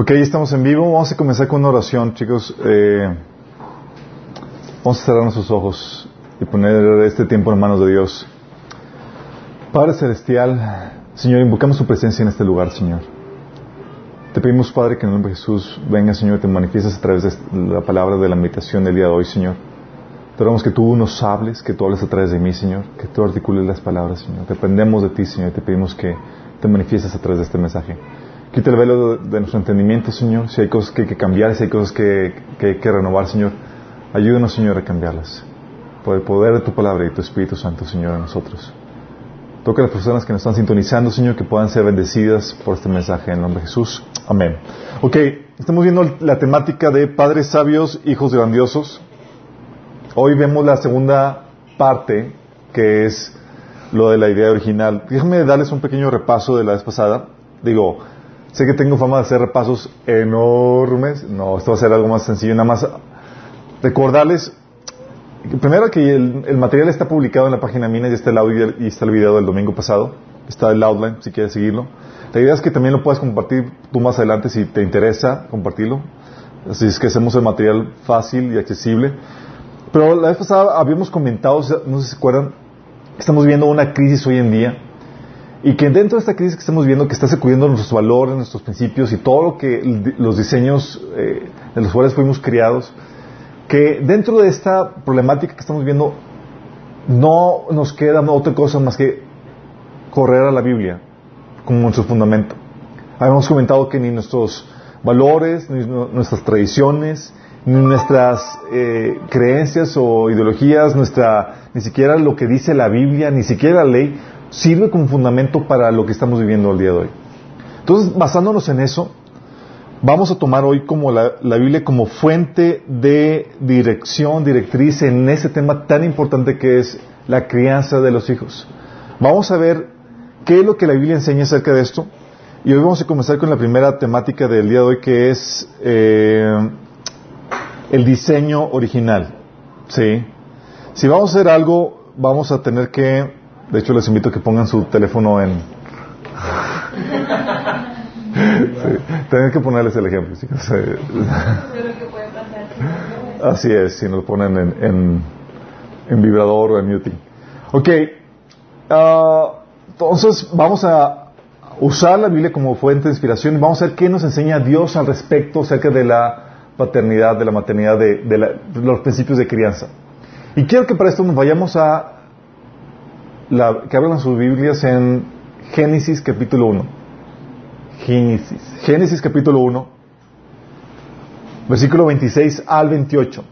Ok, estamos en vivo. Vamos a comenzar con una oración, chicos. Eh, vamos a cerrar nuestros ojos y poner este tiempo en manos de Dios. Padre Celestial, Señor, invocamos tu presencia en este lugar, Señor. Te pedimos, Padre, que en el nombre de Jesús venga, Señor, te manifiestes a través de la palabra de la meditación del día de hoy, Señor. Te rogamos que tú nos hables, que tú hables a través de mí, Señor, que tú articules las palabras, Señor. Dependemos de ti, Señor, y te pedimos que te manifiestes a través de este mensaje. Quita el velo de, nuestro entendimiento, Señor. Si hay cosas que hay que cambiar, si hay cosas que, hay que renovar, Señor, ayúdenos, Señor, a cambiarlas. Por el poder de tu palabra y tu Espíritu Santo, Señor, a nosotros. Toca a las personas que nos están sintonizando, Señor, que puedan ser bendecidas por este mensaje en nombre de Jesús. Amén. Ok, estamos viendo la temática de padres sabios, hijos grandiosos. Hoy vemos la segunda parte, que es lo de la idea original. Déjame darles un pequeño repaso de la vez pasada. Digo, Sé que tengo fama de hacer repasos enormes. No, esto va a ser algo más sencillo. Nada más recordarles, primero que el, material está publicado en la página mía, y está el audio y está el video del domingo pasado. Está el outline, si quieres seguirlo. La idea es que también lo puedas compartir tú más adelante si te interesa compartirlo. Así es que hacemos el material fácil y accesible. Pero la vez pasada habíamos comentado, no sé si se acuerdan, estamos viendo una crisis hoy en día y que dentro de esta crisis que estamos viendo, que está sacudiendo nuestros valores, nuestros principios y todo lo que los diseños eh, de los cuales fuimos criados, que dentro de esta problemática que estamos viendo, no nos queda otra cosa más que correr a la Biblia como nuestro fundamento. Habíamos comentado que ni nuestros valores, ni nuestras tradiciones, ni nuestras eh, creencias o ideologías, nuestra, ni siquiera lo que dice la Biblia, ni siquiera la ley, sirve como fundamento para lo que estamos viviendo el día de hoy. Entonces, basándonos en eso, vamos a tomar hoy como la, Biblia como fuente de dirección, directriz en ese tema tan importante que es la crianza de los hijos. Vamos a ver qué es lo que la Biblia enseña acerca de esto. Y hoy vamos a comenzar con la primera temática del día de hoy, que es eh, el diseño original. ¿Sí? Si vamos a hacer algo, vamos a tener que de hecho, les invito a que pongan su teléfono en... sí, que ponerles el ejemplo. Así es, si nos ponen en, en, vibrador o en muting. Ok, ah, entonces vamos a usar la Biblia como fuente de inspiración y vamos a ver qué nos enseña Dios al respecto acerca de la paternidad, de la maternidad, de, de los principios de crianza. Y quiero que para esto nos vayamos a que hablan sus Biblias en Génesis capítulo 1. Génesis. Génesis capítulo 1, versículo 26 al 28.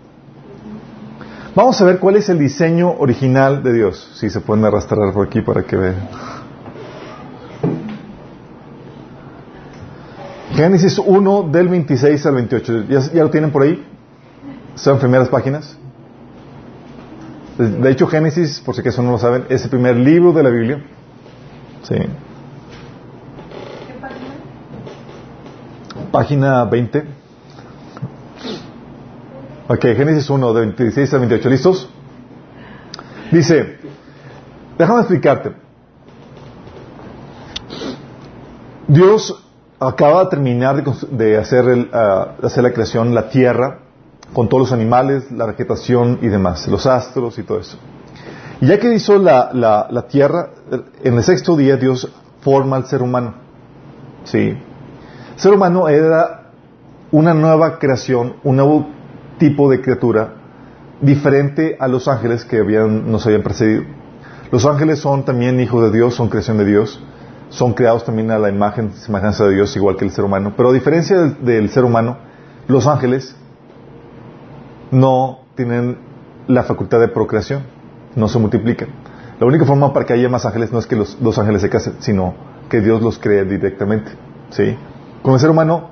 Vamos a ver cuál es el diseño original de Dios. Si se pueden arrastrar por aquí para que vean. Génesis 1 del 26 al 28. ¿Ya, ya lo tienen por ahí? ¿Son primeras páginas? De hecho, Génesis, por si acaso no lo saben, es el primer libro de la Biblia. Sí. Página 20. Ok, Génesis 1, de 26 a 28. ¿Listos? Dice, déjame explicarte. Dios acaba de terminar de, hacer, el, ah, hacer la creación, la tierra, con todos los animales, la vegetación y demás, los astros y todo eso. Y ya que hizo la, la, tierra, en el sexto día Dios forma al ser humano. ¿Sí? El ser humano era una nueva creación, un nuevo tipo de criatura, diferente a los ángeles que habían, nos habían precedido. Los ángeles son también hijos de Dios, son creación de Dios, son creados también a la imagen, semejanza de Dios, igual que el ser humano. Pero a diferencia del ser humano, los ángeles no tienen la facultad de procreación, no se multiplican. La única forma para que haya más ángeles no es que los, ángeles se casen, sino que Dios los cree directamente. ¿sí? Con el ser humano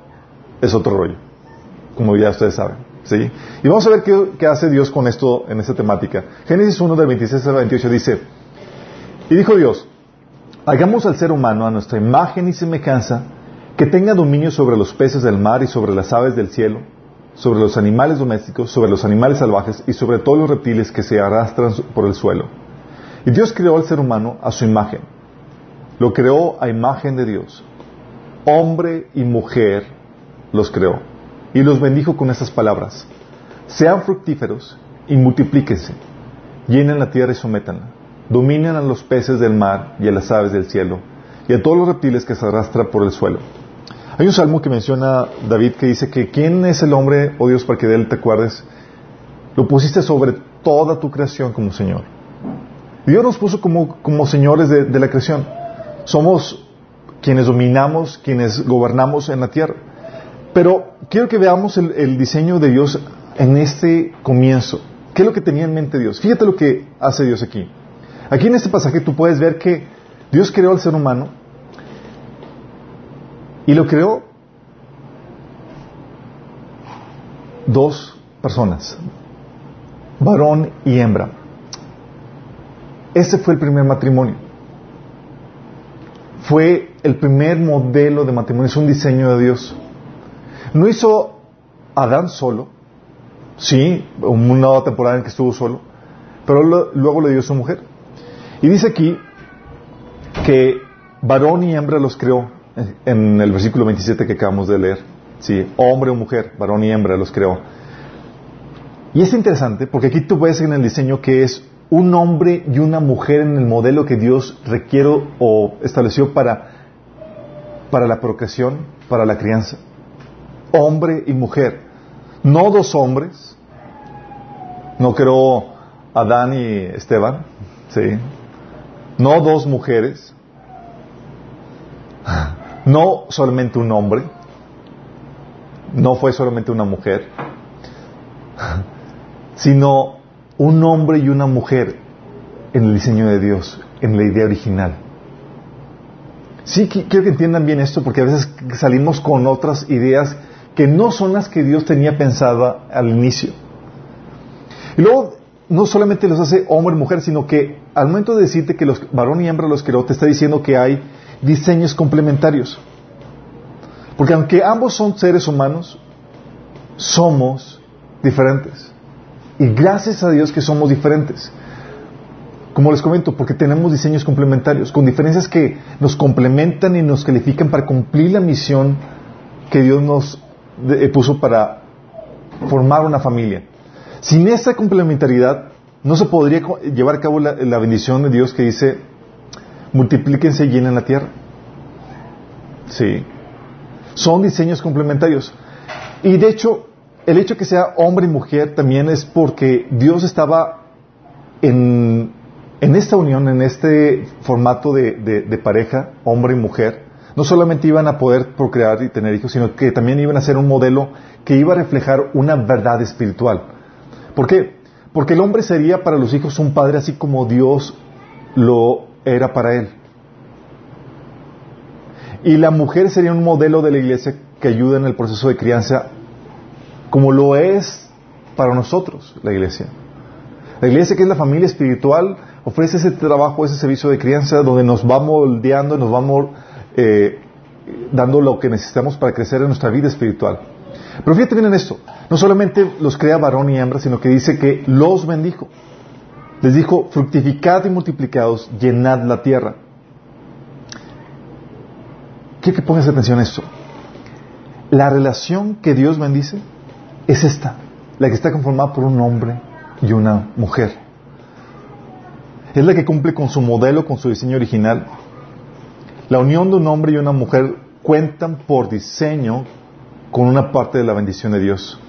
es otro rollo, como ya ustedes saben. ¿sí? Y vamos a ver qué, hace Dios con esto en esta temática. Génesis 1 del 26 al 28 dice, y dijo Dios, hagamos al ser humano a nuestra imagen y semejanza, que tenga dominio sobre los peces del mar y sobre las aves del cielo sobre los animales domésticos, sobre los animales salvajes y sobre todos los reptiles que se arrastran por el suelo. Y Dios creó al ser humano a su imagen. Lo creó a imagen de Dios. Hombre y mujer los creó y los bendijo con estas palabras. Sean fructíferos y multiplíquense. Llenen la tierra y sométanla. Dominen a los peces del mar y a las aves del cielo y a todos los reptiles que se arrastran por el suelo. Hay un salmo que menciona David que dice que ¿quién es el hombre, oh Dios, para que de él te acuerdes? Lo pusiste sobre toda tu creación como Señor. Dios nos puso como, como señores de, de la creación. Somos quienes dominamos, quienes gobernamos en la tierra. Pero quiero que veamos el, diseño de Dios en este comienzo. ¿Qué es lo que tenía en mente Dios? Fíjate lo que hace Dios aquí. Aquí en este pasaje tú puedes ver que Dios creó al ser humano y lo creó dos personas, varón y hembra. Ese fue el primer matrimonio. Fue el primer modelo de matrimonio, es un diseño de Dios. No hizo Adán solo, sí, una temporada en que estuvo solo, pero luego le dio su mujer. Y dice aquí que varón y hembra los creó en el versículo 27 que acabamos de leer. Sí, hombre o mujer, varón y hembra los creó. Y es interesante porque aquí tú ves en el diseño que es un hombre y una mujer en el modelo que Dios requiere o estableció para, para la procreación, para la crianza hombre y mujer. No dos hombres. No creo Adán y Esteban. ¿sí? No dos mujeres. No solamente un hombre. No fue solamente una mujer. Sino un hombre y una mujer en el diseño de Dios, en la idea original. Sí, quiero que entiendan bien esto porque a veces salimos con otras ideas que no son las que Dios tenía pensada al inicio. Y luego, no solamente los hace hombre y mujer, sino que al momento de decirte que los varón y hembra los creó, te está diciendo que hay diseños complementarios. Porque aunque ambos son seres humanos, somos diferentes. Y gracias a Dios que somos diferentes. Como les comento, porque tenemos diseños complementarios, con diferencias que nos complementan y nos califican para cumplir la misión que Dios nos eh, puso para formar una familia. Sin esa complementariedad, no se podría llevar a cabo la, bendición de Dios que dice, multiplíquense y llenen la tierra. Sí. Son diseños complementarios. Y de hecho, el hecho que sea hombre y mujer también es porque Dios estaba en, en esta unión, en este formato de pareja, hombre y mujer, no solamente iban a poder procrear y tener hijos, sino que también iban a ser un modelo que iba a reflejar una verdad espiritual. ¿Por qué? Porque el hombre sería para los hijos un padre así como Dios lo era para él. Y la mujer sería un modelo de la iglesia que ayuda en el proceso de crianza como lo es para nosotros la iglesia. La iglesia que es la familia espiritual ofrece ese trabajo, ese servicio de crianza donde nos va moldeando, nos va eh, dando lo que necesitamos para crecer en nuestra vida espiritual. Pero fíjate bien en esto, no solamente los crea varón y hembra, sino que dice que los bendijo. Les dijo, fructificad y multiplicados, llenad la tierra. Quiero que pongas atención a esto. La relación que Dios bendice es esta, la que está conformada por un hombre y una mujer. Es la que cumple con su modelo, con su diseño original, la unión de un hombre y una mujer cuentan por diseño con una parte de la bendición de Dios.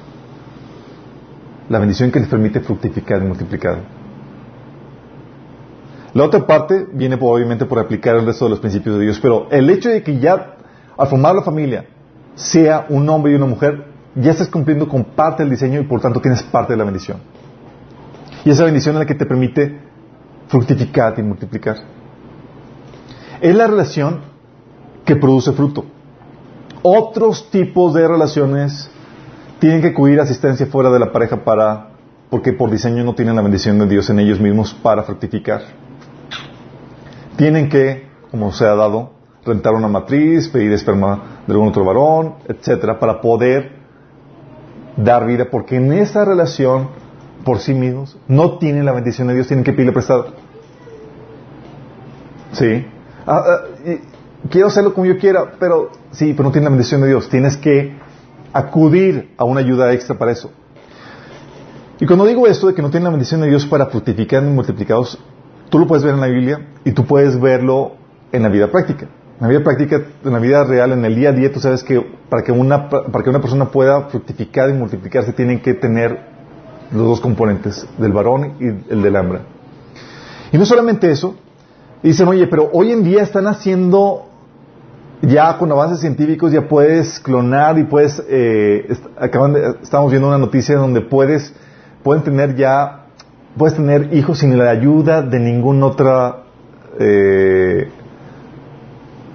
La bendición que les permite fructificar y multiplicar. La otra parte viene obviamente por aplicar el resto de los principios de Dios, pero el hecho de que ya al formar la familia sea un hombre y una mujer, ya estás cumpliendo con parte del diseño y por tanto tienes parte de la bendición. Y esa bendición es la que te permite fructificar y multiplicar es la relación que produce fruto. Otros tipos de relaciones tienen que acudir asistencia fuera de la pareja para, porque por diseño no tienen la bendición de Dios en ellos mismos para fructificar. Tienen que, como se ha dado, rentar una matriz, pedir esperma de algún otro varón, etcétera, para poder dar vida, porque en esa relación, por sí mismos, no tienen la bendición de Dios, tienen que pedirle prestado. ¿Sí? Ah, ah, quiero hacerlo como yo quiera, pero sí, pero no tiene la bendición de Dios. Tienes que acudir a una ayuda extra para eso. Y cuando digo esto de que no tienen la bendición de Dios para fructificar y multiplicados, tú lo puedes ver en la Biblia y tú puedes verlo en la vida práctica. En la vida práctica, en la vida real, en el día a día, tú sabes que para que una, para que una persona pueda fructificar y multiplicarse tienen que tener los dos componentes, del varón y el del hembra. Y no solamente eso, dicen, oye, pero hoy en día están haciendo, ya con avances científicos, ya puedes clonar y puedes, eh, acaban estamos viendo una noticia donde puedes, pueden tener ya, puedes tener hijos sin la ayuda de ningún otra, eh,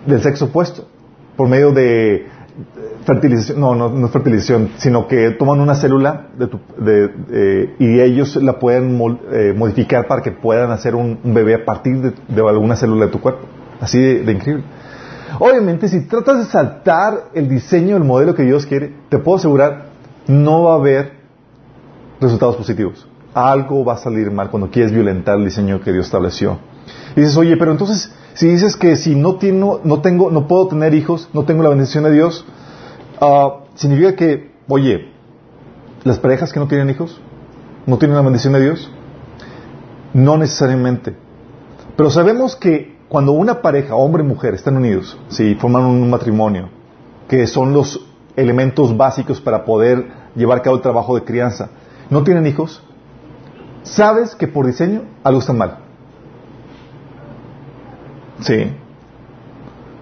del sexo opuesto, por medio de fertilización, no, no, es fertilización, sino que toman una célula de eh, y ellos la pueden eh, modificar para que puedan hacer un, bebé a partir de, alguna célula de tu cuerpo. Así de, increíble. Obviamente, si tratas de saltar el diseño, el modelo que Dios quiere, te puedo asegurar, no va a haber resultados positivos. Algo va a salir mal cuando quieres violentar el diseño que Dios estableció. Dices, oye, pero entonces, si dices que si no, tengo, no, tengo, no puedo tener hijos, no tengo la bendición de Dios, uh, significa que, oye, las parejas que no tienen hijos, no tienen la bendición de Dios. No necesariamente. Pero sabemos que cuando una pareja, hombre y mujer, están unidos, si forman un matrimonio, que son los elementos básicos para poder llevar a cabo el trabajo de crianza, no tienen hijos, sabes que por diseño algo está mal. Sí.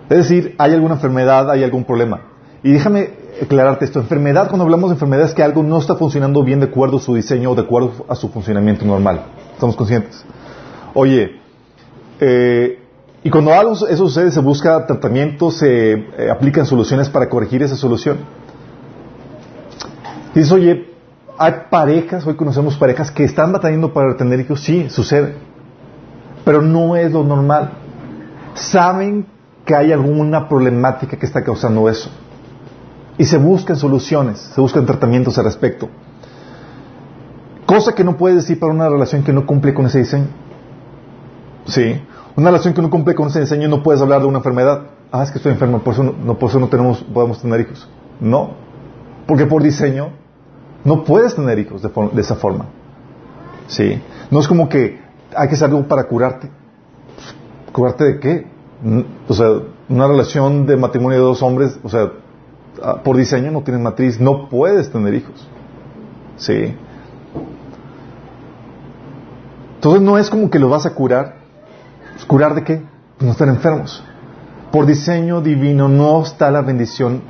Es decir, hay alguna enfermedad, hay algún problema. Y déjame aclararte esto. Enfermedad, cuando hablamos de enfermedad, es que algo no está funcionando bien de acuerdo a su diseño o de acuerdo a su funcionamiento normal. ¿Estamos conscientes? Oye, eh, y cuando algo eso sucede, se busca tratamiento, se eh, aplican soluciones para corregir esa solución. Dices, oye, hay parejas, hoy conocemos parejas que están batallando para tener hijos, sí, sucede. Pero no es lo normal saben que hay alguna problemática que está causando eso. Y se buscan soluciones, se buscan tratamientos al respecto. Cosa que no puedes decir para una relación que no cumple con ese diseño. Sí. Una relación que no cumple con ese diseño no puedes hablar de una enfermedad. Ah, es que estoy enfermo, por eso no, por eso no tenemos, podemos tener hijos. No. Porque por diseño no puedes tener hijos de, de esa forma. Sí. No es como que hay que hacer algo para curarte. ¿Curarte de qué? O sea, una relación de matrimonio de dos hombres, o sea, ah, por diseño no tienes matriz, no puedes tener hijos. ¿Sí? Entonces no es como que lo vas a curar. ¿Curar de qué? No estar enfermos. Por diseño divino no está la bendición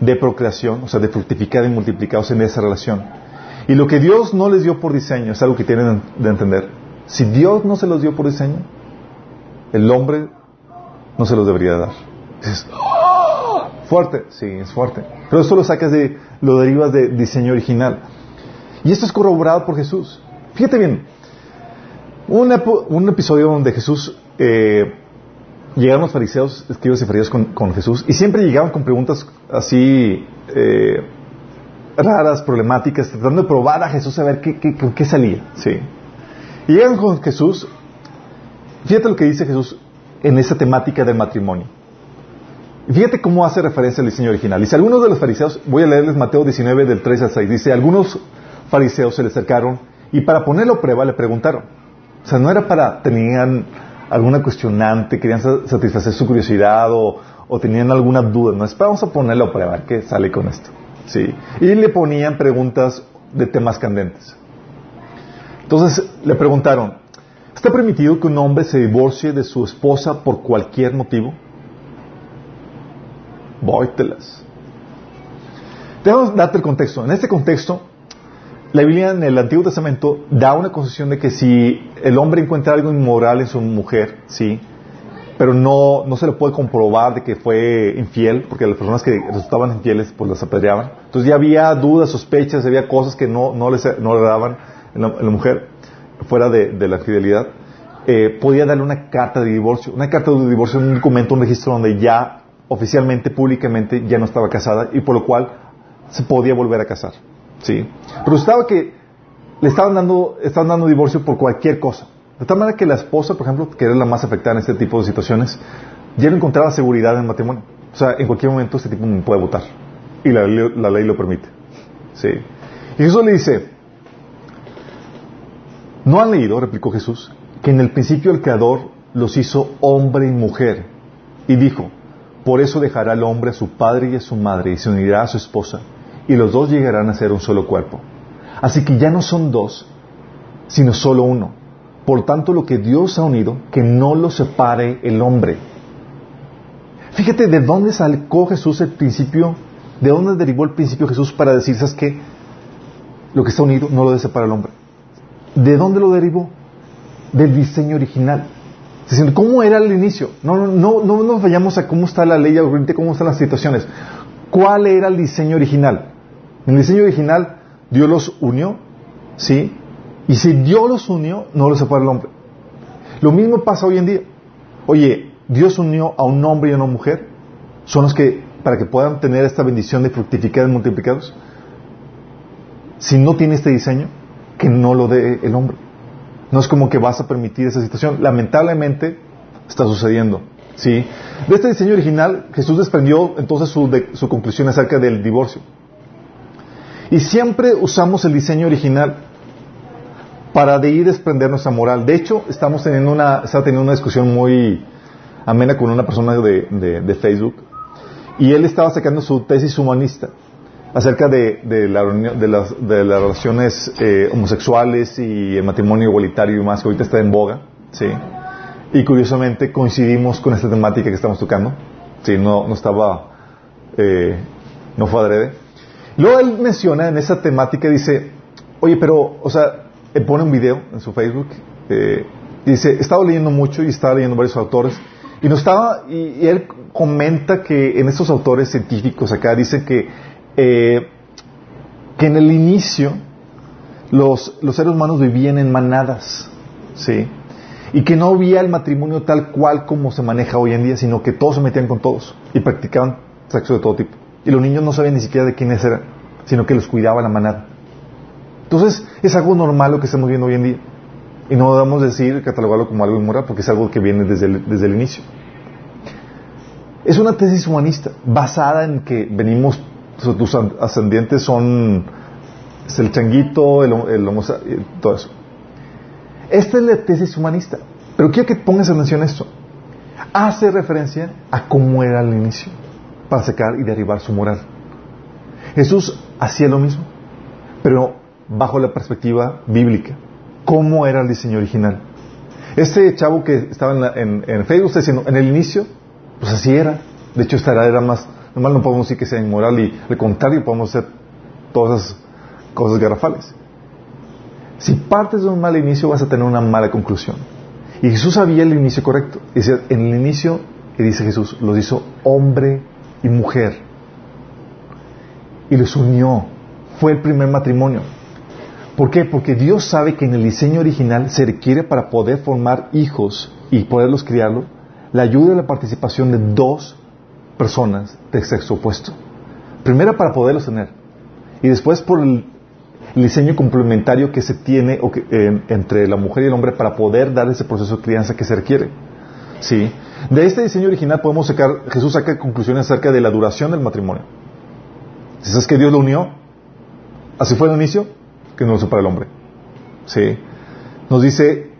de procreación, o sea, de fructificar y multiplicados en esa relación. Y lo que Dios no les dio por diseño es algo que tienen de entender. Si Dios no se los dio por diseño, el hombre no se los debería dar. ¡Ah! fuerte, sí, es fuerte. Pero esto lo sacas de, lo derivas de diseño original. Y esto es corroborado por Jesús. Fíjate bien, un, episodio donde Jesús, eh, llegaron los fariseos, escribas y fariseos con, Jesús, y siempre llegaban con preguntas así eh, raras, problemáticas, tratando de probar a Jesús a ver qué, qué, qué salía. Sí. Y llegan con Jesús Fíjate lo que dice Jesús en esa temática del matrimonio. Fíjate cómo hace referencia al diseño original. Dice, algunos de los fariseos, voy a leerles Mateo 19 del 3 al 6, dice, algunos fariseos se le acercaron y para ponerlo a prueba le preguntaron. O sea, no era para, tenían alguna cuestionante, querían satisfacer su curiosidad o, tenían alguna duda, no es vamos a ponerlo a prueba, ¿qué sale con esto? Sí. Y le ponían preguntas de temas candentes. Entonces le preguntaron, ¿Está permitido que un hombre se divorcie de su esposa por cualquier motivo? Vóytelas. Debemos darte el contexto. En este contexto, la Biblia en el Antiguo Testamento da una concesión de que si el hombre encuentra algo inmoral en su mujer, sí, pero no, no se le puede comprobar de que fue infiel, porque las personas que resultaban infieles pues las apedreaban. Entonces ya había dudas, sospechas, había cosas que no, no, les, no le daban en la mujer fuera de, la fidelidad, eh, podía darle una carta de divorcio. Una carta de divorcio es un documento, un registro donde ya oficialmente, públicamente, ya no estaba casada y por lo cual se podía volver a casar. ¿Sí? Pero estaba que le estaban dando, estaban dando divorcio por cualquier cosa. De tal manera que la esposa, por ejemplo, que era la más afectada en este tipo de situaciones, ya no encontraba seguridad en el matrimonio. O sea, en cualquier momento este tipo puede votar. y la, la ley lo permite. ¿Sí? Y Jesús le dice, ¿no han leído, replicó Jesús, que en el principio el Creador los hizo hombre y mujer? Y dijo, por eso dejará el hombre a su padre y a su madre y se unirá a su esposa, y los dos llegarán a ser un solo cuerpo. Así que ya no son dos, sino solo uno. Por tanto, lo que Dios ha unido, que no lo separe el hombre. Fíjate de dónde sacó Jesús el principio, de dónde derivó el principio Jesús para decir, ¿sabes qué? Lo que está unido no lo debe separar el hombre. ¿De dónde lo derivó? Del diseño original. ¿cómo era el inicio? No, no, no, no nos vayamos a cómo está la ley ahorita, cómo están las situaciones. ¿Cuál era el diseño original? En el diseño original, Dios los unió, ¿sí? Y si Dios los unió, no los separa el hombre. Lo mismo pasa hoy en día. Oye, Dios unió a un hombre y a una mujer. Son los que, para que puedan tener esta bendición de fructificar y multiplicados. Si no tiene este diseño, que no lo dé el hombre. No es como que vas a permitir esa situación. Lamentablemente está sucediendo. ¿sí? De este diseño original, Jesús desprendió entonces su, su conclusión acerca del divorcio. Y siempre usamos el diseño original para de ir desprender nuestra moral. De hecho, estamos teniendo una, está teniendo una discusión muy amena con una persona de, de, Facebook y él estaba sacando su tesis humanista acerca de, de, la, de, las, de las relaciones eh, homosexuales y el matrimonio igualitario y más que ahorita está en boga, ¿sí? Y curiosamente coincidimos con esta temática que estamos tocando, ¿sí? No, no estaba, eh, no fue adrede. Luego él menciona en esa temática, dice, oye, pero, o sea, él pone un video en su Facebook eh, y dice, he estado leyendo mucho y estaba leyendo varios autores y no estaba y, él comenta que en estos autores científicos acá dice que eh, que en el inicio los, los seres humanos vivían en manadas, ¿sí? Y que no había el matrimonio tal cual como se maneja hoy en día, sino que todos se metían con todos y practicaban sexo de todo tipo. Y los niños no sabían ni siquiera de quiénes eran, sino que los cuidaba la manada. Entonces, es algo normal lo que estamos viendo hoy en día. Y no debemos decir, catalogarlo como algo inmoral, porque es algo que viene desde el, desde el inicio. Es una tesis humanista, basada en que venimos, tus ascendientes son el changuito, el, el todo eso. Esta es la tesis humanista. Pero quiero que pongas atención a esto. Hace referencia a cómo era el inicio, para sacar y derribar su moral. Jesús hacía lo mismo, pero bajo la perspectiva bíblica. ¿Cómo era el diseño original? Este chavo que estaba en, Facebook está diciendo, en el inicio, pues así era. De hecho, esta era más, normal no podemos decir que sea inmoral y al contrario podemos hacer todas esas cosas garrafales. Si partes de un mal inicio vas a tener una mala conclusión. Y Jesús sabía el inicio correcto. Dice, en el inicio, y dice Jesús, los hizo hombre y mujer. Y los unió. Fue el primer matrimonio. ¿Por qué? Porque Dios sabe que en el diseño original se requiere para poder formar hijos y poderlos criarlo la ayuda y la participación de dos personas de sexo opuesto. Primero para poderlos tener y después por el, diseño complementario que se tiene entre la mujer y el hombre para poder dar ese proceso de crianza que se requiere. ¿Sí? De este diseño original podemos sacar, Jesús saca conclusiones acerca de la duración del matrimonio. Si es que Dios lo unió, así fue el inicio, que no lo para el hombre. ¿Sí? Nos dice,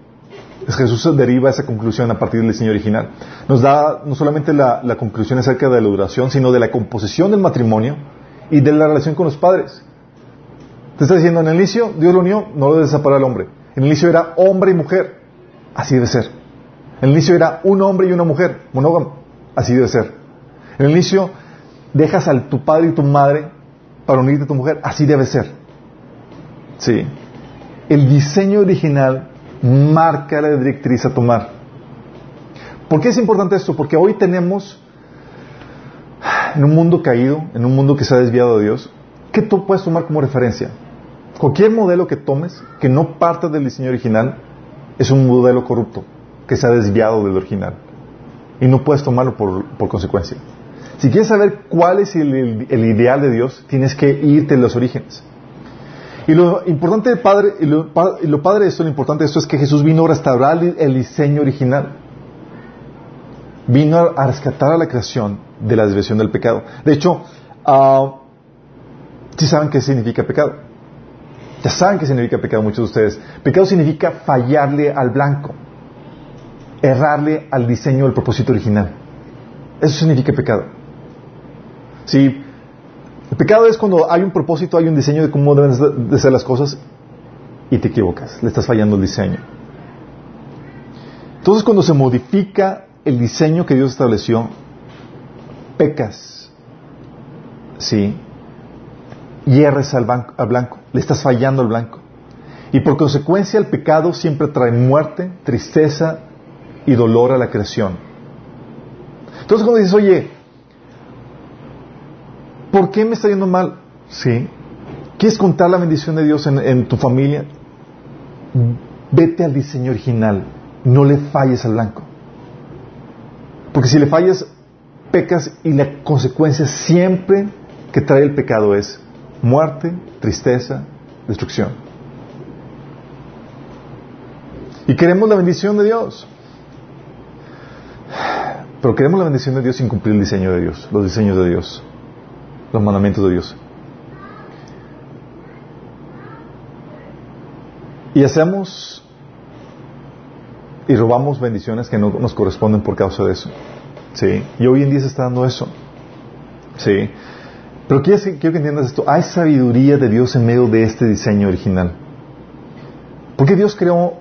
Jesús deriva esa conclusión a partir del diseño original. Nos da no solamente la, conclusión acerca de la duración, sino de la composición del matrimonio y de la relación con los padres. Te está diciendo, en el inicio Dios lo unió, no lo debe separar al hombre. En el inicio era hombre y mujer. Así debe ser. En el inicio era un hombre y una mujer, monógamo. Así debe ser. En el inicio dejas a tu padre y tu madre para unirte a tu mujer. Así debe ser. Sí. El diseño original marca la directriz a tomar. ¿Por qué es importante esto? Porque hoy tenemos, en un mundo caído, en un mundo que se ha desviado de Dios, ¿qué tú puedes tomar como referencia? Cualquier modelo que tomes que no parte del diseño original es un modelo corrupto, que se ha desviado del original. Y no puedes tomarlo por, consecuencia. Si quieres saber cuál es el, ideal de Dios, tienes que irte a los orígenes. Y lo importante padre, lo, padre de esto, lo importante de esto es que Jesús vino a restaurar el diseño original. Vino a rescatar a la creación de la desviación del pecado. De hecho, ah, Sí saben qué significa pecado. Ya saben qué significa pecado muchos de ustedes. Pecado significa fallarle al blanco, errarle al diseño, al propósito original. Eso significa pecado. Sí, el pecado es cuando hay un propósito, hay un diseño de cómo deben de ser las cosas y te equivocas, le estás fallando el diseño. Entonces cuando se modifica el diseño que Dios estableció, pecas, ¿sí? Hierres al, al blanco, le estás fallando al blanco. Y por consecuencia el pecado siempre trae muerte, tristeza y dolor a la creación. Entonces cuando dices, oye, ¿por qué me está yendo mal? ¿Sí? ¿Quieres contar la bendición de Dios en, en tu familia? Vete al diseño original, no le falles al blanco. Porque si le fallas, pecas y la consecuencia siempre que trae el pecado es muerte, tristeza, destrucción. Y queremos la bendición de Dios. Pero queremos la bendición de Dios sin cumplir el diseño de Dios, los diseños de Dios, los mandamientos de Dios. Y hacemos y robamos bendiciones que no nos corresponden por causa de eso. ¿Sí? Y hoy en día se está dando eso. ¿Sí? Pero quiero, que entiendas esto. Hay sabiduría de Dios en medio de este diseño original. ¿Por qué Dios creó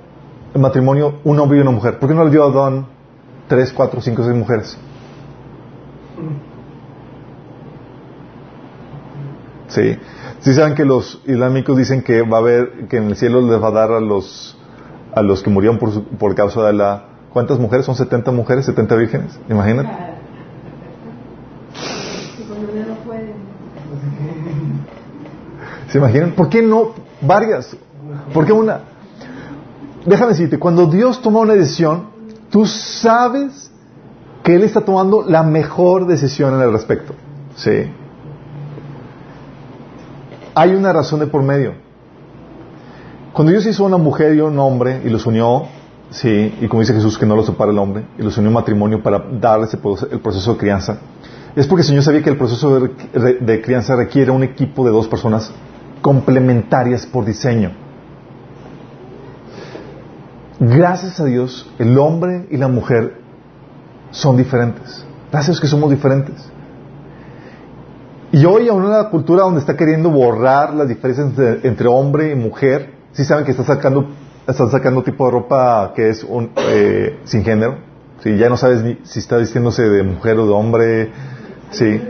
el matrimonio un hombre y una mujer? ¿Por qué no le dio a Adán tres, cuatro, cinco, seis mujeres? Sí. Si saben que los islámicos dicen que va a haber, que en el cielo les va a dar a los, a los que murieron por, por causa de la, ¿cuántas mujeres? Son 70 mujeres, 70 vírgenes, imagínate. ¿Se imaginan? ¿Por qué no varias? ¿Por qué una? Déjame decirte, cuando Dios toma una decisión, tú sabes que Él está tomando la mejor decisión en el respecto. Sí hay una razón de por medio. Cuando Dios hizo una mujer y un hombre y los unió, sí, y como dice Jesús que no los separa el hombre, y los unió en matrimonio para darles el proceso de crianza, es porque el Señor sabía que el proceso de, de crianza requiere un equipo de dos personas complementarias por diseño. Gracias a Dios, el hombre y la mujer son diferentes. Gracias a Dios que somos diferentes. Y hoy, aún en una cultura donde está queriendo borrar las diferencias entre, hombre y mujer, sí saben que está sacando, están sacando tipo de ropa que es un, eh, sin género. Sí, ya no sabes ni si está vistiéndose de mujer o de hombre. Sí.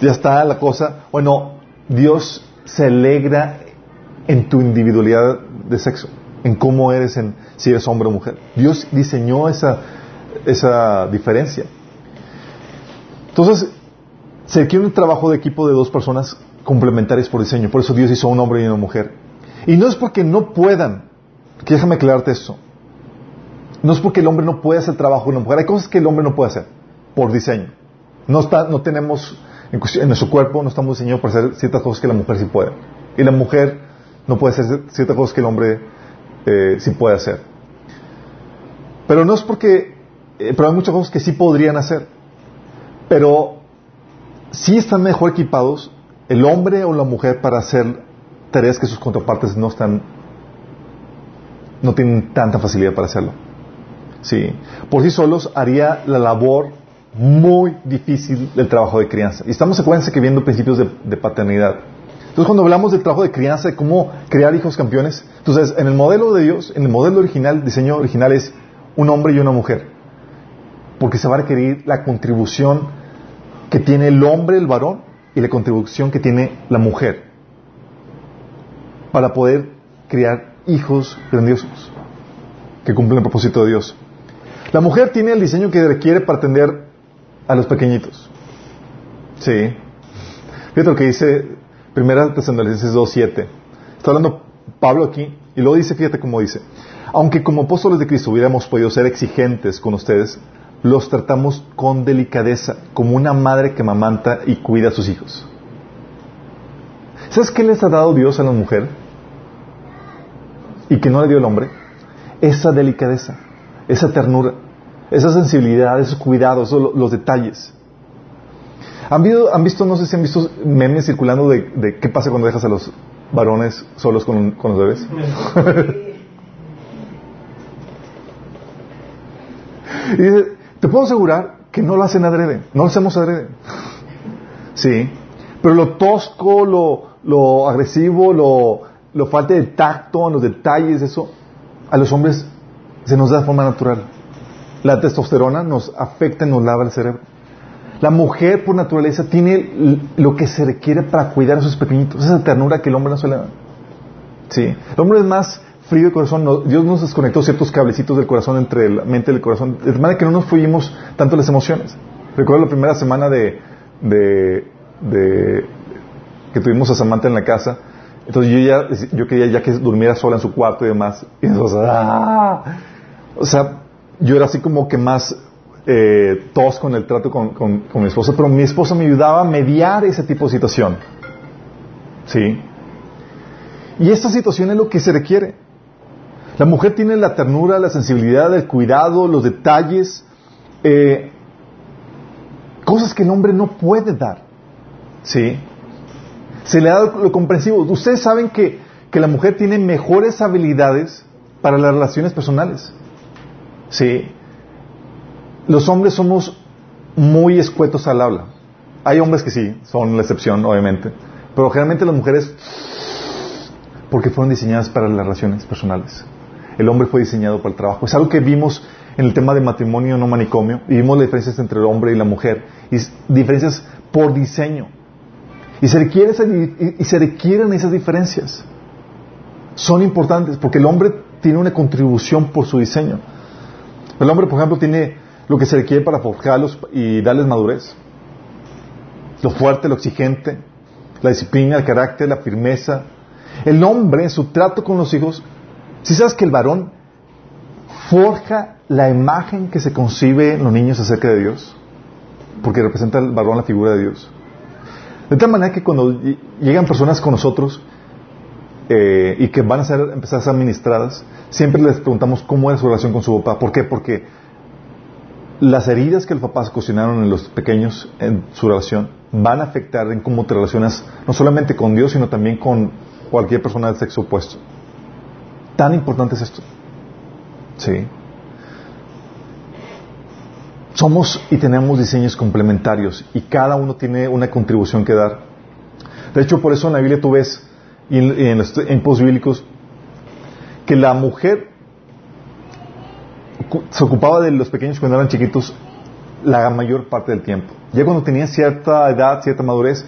Ya está la cosa. Bueno, Dios se alegra en tu individualidad de sexo, en cómo eres, en si eres hombre o mujer. Dios diseñó esa, esa diferencia. Entonces, se requiere un trabajo de equipo de dos personas complementarias por diseño. Por eso Dios hizo un hombre y una mujer. Y no es porque no puedan, déjame aclararte eso. No es porque el hombre no pueda hacer trabajo de una mujer. Hay cosas que el hombre no puede hacer por diseño. No, está, no tenemos, en, nuestro cuerpo no estamos diseñados para hacer ciertas cosas que la mujer sí puede. Y la mujer no puede hacer ciertas cosas que el hombre eh, sí puede hacer. Pero no es porque, eh, pero hay muchas cosas que sí podrían hacer. Pero si están mejor equipados el hombre o la mujer para hacer tareas que sus contrapartes no están, no tienen tanta facilidad para hacerlo. Sí. Por sí solos haría la labor muy difícil del trabajo de crianza. Y estamos, acuérdense, que viendo principios de, paternidad. Entonces, cuando hablamos del trabajo de crianza, de cómo crear hijos campeones, entonces, en el modelo de Dios, en el modelo original, diseño original es un hombre y una mujer. Porque se va a requerir la contribución que tiene el hombre, el varón, y la contribución que tiene la mujer para poder criar hijos grandiosos que cumplen el propósito de Dios. La mujer tiene el diseño que requiere para atender a los pequeñitos. Sí. Fíjate lo que dice Primera Tesalonicenses 2.7. Está hablando Pablo aquí y luego dice, fíjate cómo dice, aunque como apóstoles de Cristo hubiéramos podido ser exigentes con ustedes, los tratamos con delicadeza, como una madre que mamanta y cuida a sus hijos. ¿Sabes qué les ha dado Dios a la mujer? Y que no le dio el hombre. Esa delicadeza, esa ternura, esa sensibilidad, esos cuidados, los, los detalles. ¿Han, ¿Han visto, no sé si han visto memes circulando de, qué pasa cuando dejas a los varones solos con, con los bebés? y dice, te puedo asegurar que no lo hacen adrede, no lo hacemos adrede. Sí, pero lo tosco, lo, lo agresivo, lo, falta de tacto en los detalles, eso, a los hombres se nos da de forma natural. La testosterona nos afecta nos lava el cerebro. La mujer por naturaleza tiene lo que se requiere para cuidar a sus pequeñitos, esa ternura que el hombre no se le da. Sí. El hombre es más frío de corazón. Dios nos desconectó ciertos cablecitos del corazón entre la mente y el corazón, de manera que no nos fuimos tanto las emociones. Recuerdo la primera semana de, de, que tuvimos a Samantha en la casa. Entonces yo ya, yo quería ya que durmiera sola en su cuarto y demás. Y entonces, ¡ah! O sea, yo era así como que más eh, tosco en el trato con, con, mi esposa, pero mi esposa me ayudaba a mediar ese tipo de situación. ¿Sí? Y esta situación es lo que se requiere. La mujer tiene la ternura, la sensibilidad, el cuidado, los detalles, eh, cosas que el hombre no puede dar. ¿Sí? Se le da lo comprensivo. Ustedes saben que, que la mujer tiene mejores habilidades para las relaciones personales. ¿Sí? Los hombres somos muy escuetos al habla. Hay hombres que sí, son la excepción, obviamente. Pero generalmente las mujeres, porque fueron diseñadas para las relaciones personales. El hombre fue diseñado para el trabajo. Es algo que vimos en el tema de matrimonio no manicomio. Vimos las diferencias entre el hombre y la mujer. Y diferencias por diseño. Y se, y se requieren esas diferencias. Son importantes porque el hombre tiene una contribución por su diseño. El hombre, por ejemplo, tiene lo que se requiere para forjarlos y darles madurez. Lo fuerte, lo exigente, la disciplina, el carácter, la firmeza. El hombre en su trato con los hijos, si sabes que el varón forja la imagen que se concibe en los niños acerca de Dios, porque representa el varón la figura de Dios. De tal manera que cuando llegan personas con nosotros eh, y que van a ser, empezar a ser administradas, siempre les preguntamos cómo es su relación con su papá. ¿Por qué? Porque las heridas que los papás cocinaron en los pequeños en su relación van a afectar en cómo te relacionas no solamente con Dios, sino también con cualquier persona del sexo opuesto. Tan importante es esto. Sí. Somos y tenemos diseños complementarios y cada uno tiene una contribución que dar. De hecho, por eso en la Biblia tú ves, y en, los tiempos bíblicos, que la mujer se ocupaba de los pequeños cuando eran chiquitos la mayor parte del tiempo. Ya cuando tenían cierta edad, cierta madurez,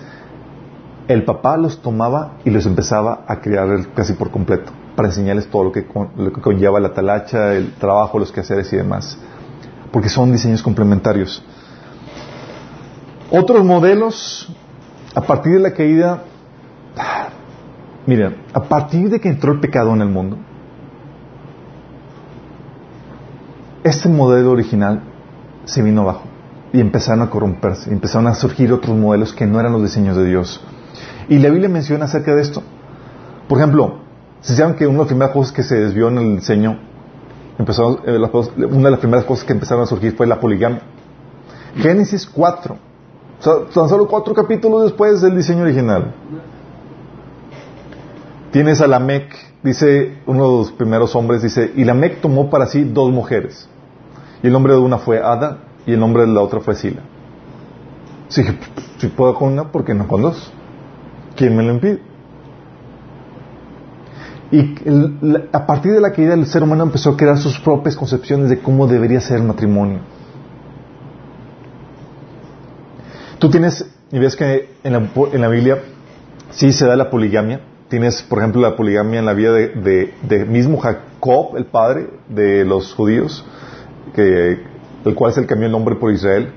el papá los tomaba y los empezaba a criar casi por completo, para enseñarles todo lo que, conlleva la talacha, el trabajo, los quehaceres y demás porque son diseños complementarios. Otros modelos, a partir de la caída, miren, a partir de que entró el pecado en el mundo, este modelo original se vino abajo y empezaron a corromperse, empezaron a surgir otros modelos que no eran los diseños de Dios. Y la Biblia menciona acerca de esto. Por ejemplo, se saben que una de las primeras cosas que se desvió en el diseño empezó, eh, una de las primeras cosas que empezaron a surgir fue la poligamia. Génesis 4. tan solo cuatro capítulos después del diseño original. Tienes a Lamec, dice uno de los primeros hombres, dice, y Lamec tomó para sí dos mujeres. Y el nombre de una fue Ada y el nombre de la otra fue Sila. Si, si puedo con una, ¿por qué no con dos? ¿Quién me lo impide? Y a partir de la caída del ser humano empezó a crear sus propias concepciones de cómo debería ser el matrimonio. Tú tienes, y ves que en la, en la Biblia sí se da la poligamia. Tienes, por ejemplo, la poligamia en la vida de, mismo Jacob, el padre de los judíos, que, el cual se le cambió el nombre por Israel.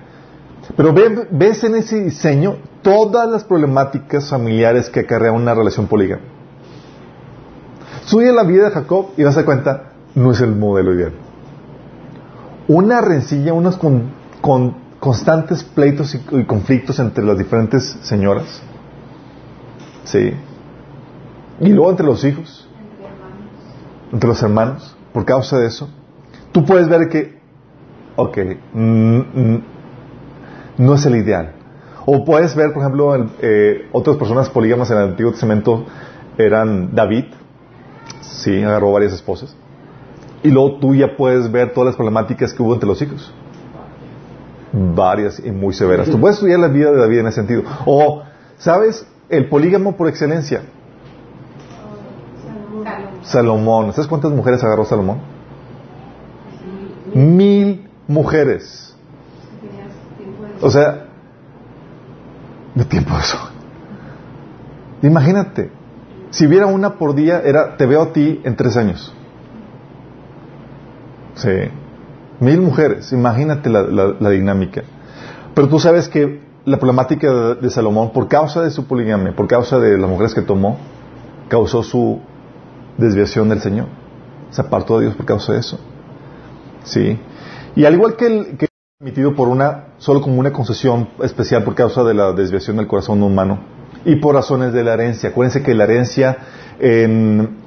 Pero ves en ese diseño todas las problemáticas familiares que acarrea una relación polígama. Estudia la vida de Jacob y vas a cuenta, no es el modelo ideal. Una rencilla, unos con, constantes pleitos y, conflictos entre las diferentes señoras. Sí. Y luego entre los hijos. Entre los hermanos. Por causa de eso. Tú puedes ver que, ok, mm, mm, no es el ideal. O puedes ver, por ejemplo, eh, otras personas polígamas en el Antiguo Testamento eran David, sí, agarró varias esposas. Y luego tú ya puedes ver todas las problemáticas que hubo entre los hijos. Varias y muy severas. Tú puedes estudiar la vida de David en ese sentido. O, ¿sabes? El polígamo por excelencia. Salomón. ¿Sabes cuántas mujeres agarró Salomón? Mil mujeres. O sea, de tiempo eso. Imagínate, si hubiera una por día, era te veo a ti en tres años. Sí. Mil mujeres, imagínate la, dinámica. Pero tú sabes que la problemática de, Salomón, por causa de su poligamia, por causa de las mujeres que tomó, causó su desviación del Señor. Se apartó de Dios por causa de eso. Sí. Y al igual que el que permitido por una, solo como una concesión especial por causa de la desviación del corazón humano y por razones de la herencia. Acuérdense que la herencia en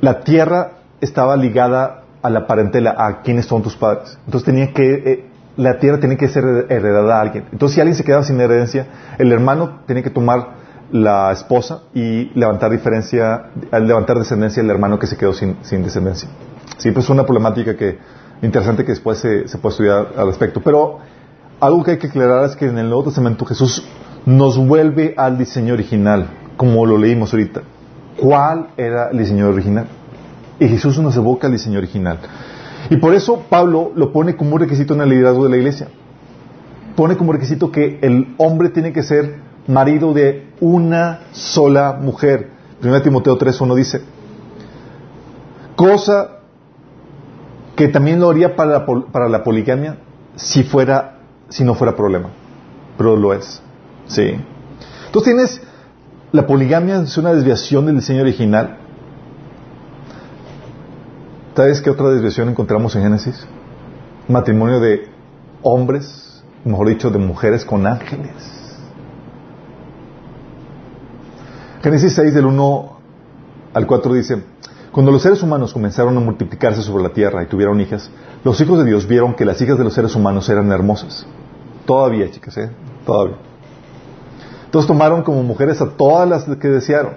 la tierra estaba ligada a la parentela, a quiénes son tus padres. Entonces tenía que, eh, la tierra tenía que ser heredada a alguien. Entonces si alguien se quedaba sin herencia, el hermano tenía que tomar la esposa y levantar diferencia, levantar descendencia del hermano que se quedó sin, sin descendencia. Pues es una problemática que, interesante que después se, se puede estudiar al respecto. Pero algo que hay que aclarar es que en el Nuevo Testamento Jesús nos vuelve al diseño original, como lo leímos ahorita. ¿Cuál era el diseño original? Y Jesús nos evoca al diseño original. Y por eso Pablo lo pone como un requisito en el liderazgo de la iglesia. Pone como requisito que el hombre tiene que ser marido de una sola mujer. 1 Timoteo 3.1 dice, cosa que también lo haría para la, para la poligamia si fuera, si no fuera problema. Pero lo es. Sí. Entonces tienes, la poligamia es una desviación del diseño original. ¿Sabes qué otra desviación encontramos en Génesis? Matrimonio de hombres, mejor dicho, de mujeres con ángeles. Génesis 6 del 1 al 4 dice, cuando los seres humanos comenzaron a multiplicarse sobre la tierra y tuvieron hijas, los hijos de Dios vieron que las hijas de los seres humanos eran hermosas. Todavía, chicas, ¿eh? Todavía. Entonces tomaron como mujeres a todas las que desearon.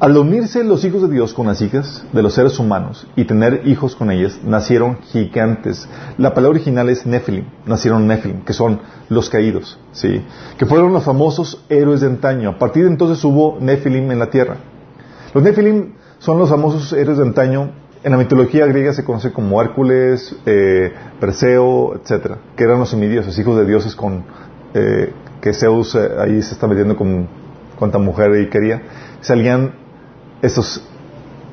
Al unirse los hijos de Dios con las hijas de los seres humanos y tener hijos con ellas, nacieron gigantes. La palabra original es Nephilim, nacieron Nephilim, que son los caídos, ¿sí? que fueron los famosos héroes de antaño. A partir de entonces hubo Nephilim en la tierra. Los Nephilim son los famosos héroes de antaño. En la mitología griega se conoce como Hércules, eh, Perseo, etcétera, que eran los semidioses, hijos de dioses con eh, que Zeus eh, ahí se está metiendo con cuanta mujer y quería, salían esos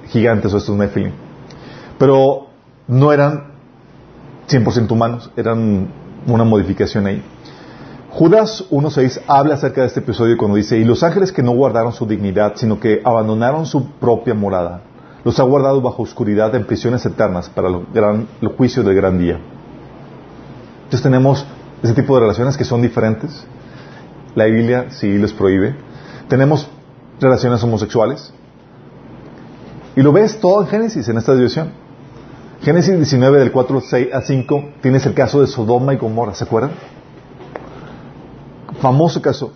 gigantes o estos Nephilim. Pero no eran 100% humanos, eran una modificación ahí. Judas 1.6 habla acerca de este episodio cuando dice, y los ángeles que no guardaron su dignidad, sino que abandonaron su propia morada, los ha guardado bajo oscuridad en prisiones eternas para el, gran, el juicio del gran día. Entonces tenemos ese tipo de relaciones que son diferentes, la Biblia sí les prohíbe. Tenemos relaciones homosexuales. Y lo ves todo en Génesis, en esta división. Génesis 19 del 4 a 5 tienes el caso de Sodoma y Gomorra, ¿se acuerdan? Famoso caso.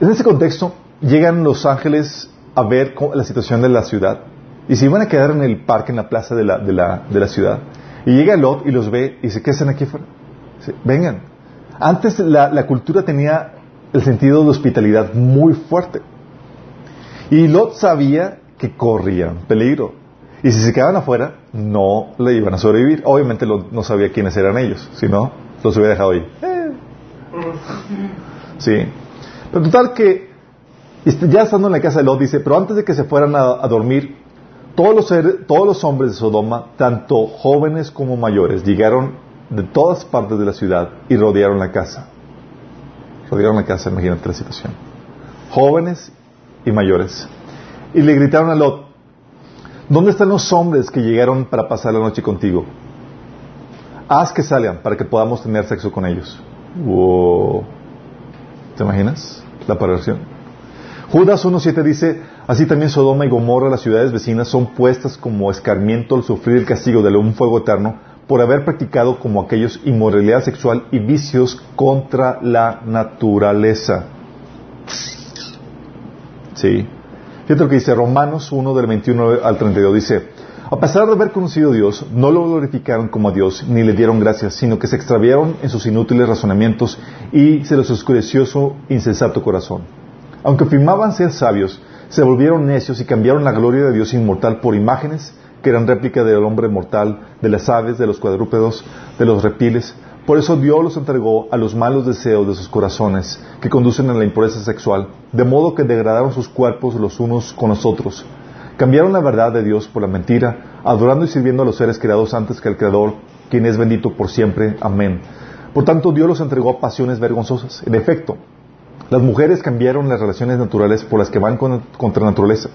En ese contexto llegan los ángeles a ver la situación de la ciudad y se iban a quedar en el parque, en la plaza de la, de la, de la ciudad. Y llega Lot y los ve y dice, ¿qué hacen aquí afuera? Vengan. Antes la, cultura tenía el sentido de hospitalidad muy fuerte. Y Lot sabía que corrían peligro. Y si se quedaban afuera, no le iban a sobrevivir. Obviamente Lot no sabía quiénes eran ellos, si no, los hubiera dejado ahí. Eh. Sí. Pero total que, ya estando en la casa de Lot, dice, pero antes de que se fueran a, dormir, todos los, todos los hombres de Sodoma, tanto jóvenes como mayores, llegaron de todas partes de la ciudad y rodearon la casa. Rodearon la casa, imagínate la situación. Jóvenes y mayores. Y le gritaron a Lot, ¿dónde están los hombres que llegaron para pasar la noche contigo? Haz que salgan para que podamos tener sexo con ellos. ¿Te imaginas la perversión? Judas 1.7 dice, así también Sodoma y Gomorra, las ciudades vecinas, son puestas como escarmiento al sufrir el castigo de un fuego eterno por haber practicado como aquellos inmoralidad sexual y vicios contra la naturaleza. Sí. Fíjate lo que dice Romanos 1 del 21 al 32. Dice, a pesar de haber conocido a Dios, no lo glorificaron como a Dios, ni le dieron gracias, sino que se extraviaron en sus inútiles razonamientos y se les oscureció su insensato corazón. Aunque afirmaban ser sabios, se volvieron necios y cambiaron la gloria de Dios inmortal por imágenes que eran réplica del hombre mortal, de las aves, de los cuadrúpedos, de los reptiles. Por eso Dios los entregó a los malos deseos de sus corazones, que conducen a la impureza sexual, de modo que degradaron sus cuerpos los unos con los otros Cambiaron la verdad de Dios por la mentira, adorando y sirviendo a los seres creados antes que al Creador, quien es bendito por siempre. Amén. Por tanto, Dios los entregó a pasiones vergonzosas. En efecto, las mujeres cambiaron las relaciones naturales por las que van contra naturaleza.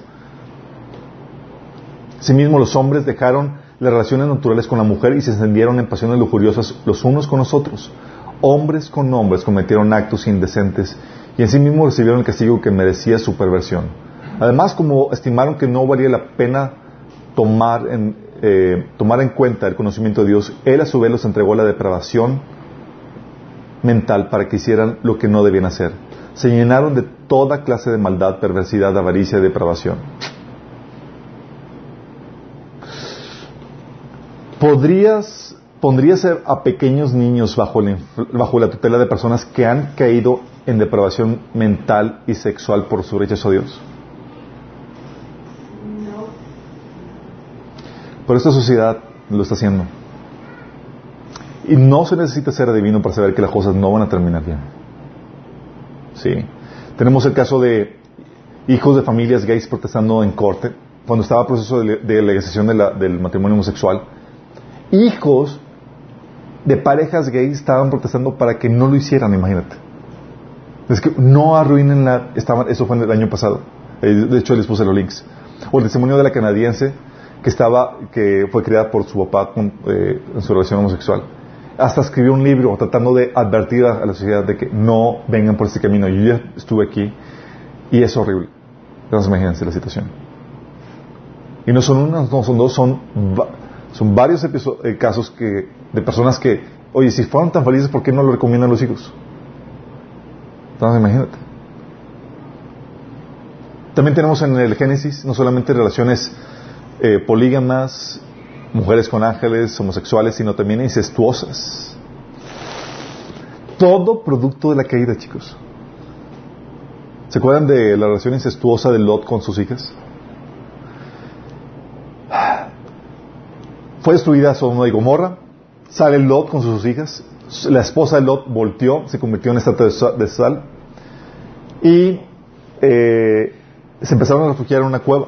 Asimismo, los hombres dejaron las relaciones naturales con la mujer y se encendieron en pasiones lujuriosas los unos con los otros. Hombres con hombres cometieron actos indecentes y en sí mismos recibieron el castigo que merecía su perversión. Además, como estimaron que no valía la pena tomar en, eh, tomar en cuenta el conocimiento de Dios, Él a su vez los entregó a la depravación mental para que hicieran lo que no debían hacer. Se llenaron de toda clase de maldad, perversidad, avaricia y depravación. ¿Podrías, ¿Pondrías a pequeños niños bajo bajo la tutela de personas que han caído en depravación mental y sexual por su rechazo a Dios? Pero esta sociedad lo está haciendo. Y no se necesita ser adivino para saber que las cosas no van a terminar bien. Sí. Tenemos el caso de hijos de familias gays protestando en corte, cuando estaba el proceso de, legalización del matrimonio homosexual. Hijos de parejas gays estaban protestando para que no lo hicieran, imagínate. Es que no arruinen la... eso fue en el año pasado. Eh, de hecho, les puse los links. O el testimonio de la canadiense que estaba, que fue criada por su papá eh, en su relación homosexual. Hasta escribió un libro tratando de advertir a, la sociedad de que no vengan por ese camino. Yo ya estuve aquí y es horrible. Entonces imagínense la situación. Y no son unas, no son dos, son, son varios eh, casos que, de personas que, oye, si fueron tan felices, ¿por qué no lo recomiendan los hijos? Entonces imagínate. También tenemos en el Génesis no solamente relaciones eh, polígamas, mujeres con ángeles, homosexuales, sino también incestuosas. Todo producto de la caída, chicos. ¿Se acuerdan de la relación incestuosa de Lot con sus hijas? Fue destruida Sodoma y Gomorra, sale Lot con sus hijas, la esposa de Lot volteó, se convirtió en estatua de sal y eh, se empezaron a refugiar en una cueva.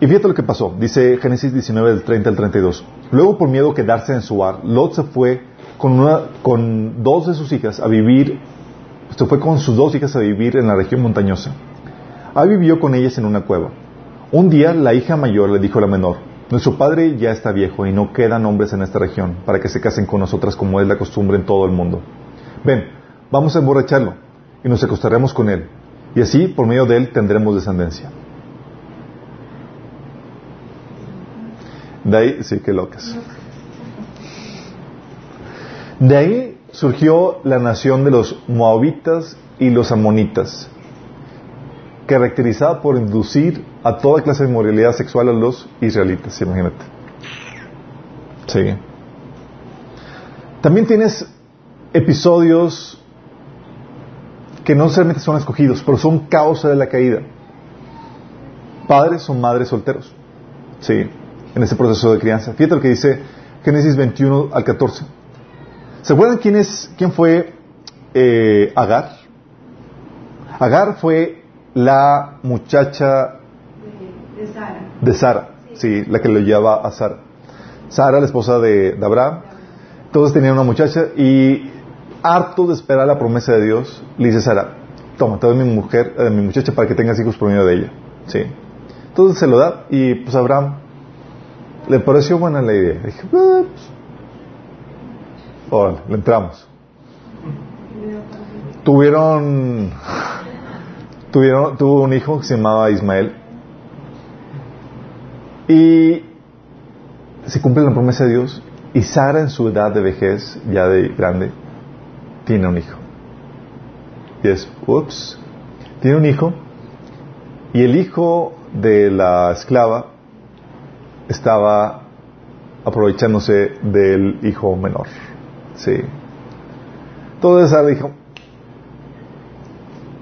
Y fíjate lo que pasó. Dice Génesis 19 del 30 al 32. Luego por miedo a quedarse en su hogar, Lot se fue con, con dos de sus hijas a vivir, se fue con sus dos hijas a vivir en la región montañosa. Ahí vivió con ellas en una cueva. Un día la hija mayor le dijo a la menor, nuestro padre ya está viejo y no quedan hombres en esta región para que se casen con nosotras como es la costumbre en todo el mundo. Ven, vamos a emborracharlo y nos acostaremos con él. Y así, por medio de él, tendremos descendencia. De ahí, sí, qué locas. De ahí surgió la nación de los moabitas y los amonitas, caracterizada por inducir a toda clase de moralidad sexual a los israelitas, imagínate. Sí. También tienes episodios que no necesariamente son escogidos, pero son causa de la caída. Padres o madres solteros. Sí en ese proceso de crianza. Fíjate lo que dice Génesis 21 al 14. ¿Se acuerdan quién, es, quién fue eh, Agar? Agar fue la muchacha de Sara. sí. la que lo llevaba a Sara. Sara, la esposa de, Abraham. Todos tenían una muchacha y harto de esperar la promesa de Dios, le dice Sara, toma, te doy mi mujer, eh, mi muchacha para que tengas hijos por medio de ella. Sí. Entonces se lo da y pues Abraham le pareció buena la idea. Dije, ah, pues, le entramos. Tuvieron, tuvieron, tuvo un hijo que se llamaba Ismael. Y se cumple la promesa de Dios Y Sara en su edad de vejez, ya de grande, tiene un hijo. Y es, ups, tiene un hijo. Y el hijo de la esclava estaba aprovechándose del hijo menor. Sí. Entonces Sara dijo,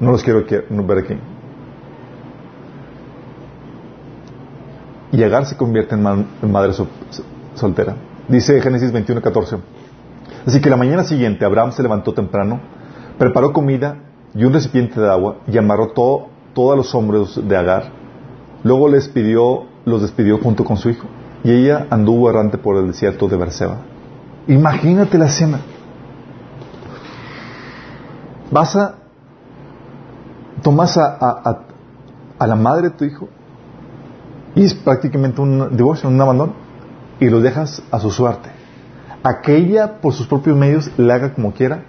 no los quiero ver aquí. Y Agar se convierte en, madre soltera. Dice Génesis 21, 14. Así que la mañana siguiente Abraham se levantó temprano, preparó comida y un recipiente de agua y amarró todo, todos los hombres de Agar. Luego les pidió, los despidió junto con su hijo. Y ella anduvo errante por el desierto de Berseba. Imagínate la escena. Vas a, tomas a, a, la madre de tu hijo y es prácticamente un divorcio, un abandono, y lo dejas a su suerte. Aquella, por sus propios medios, le haga como quiera,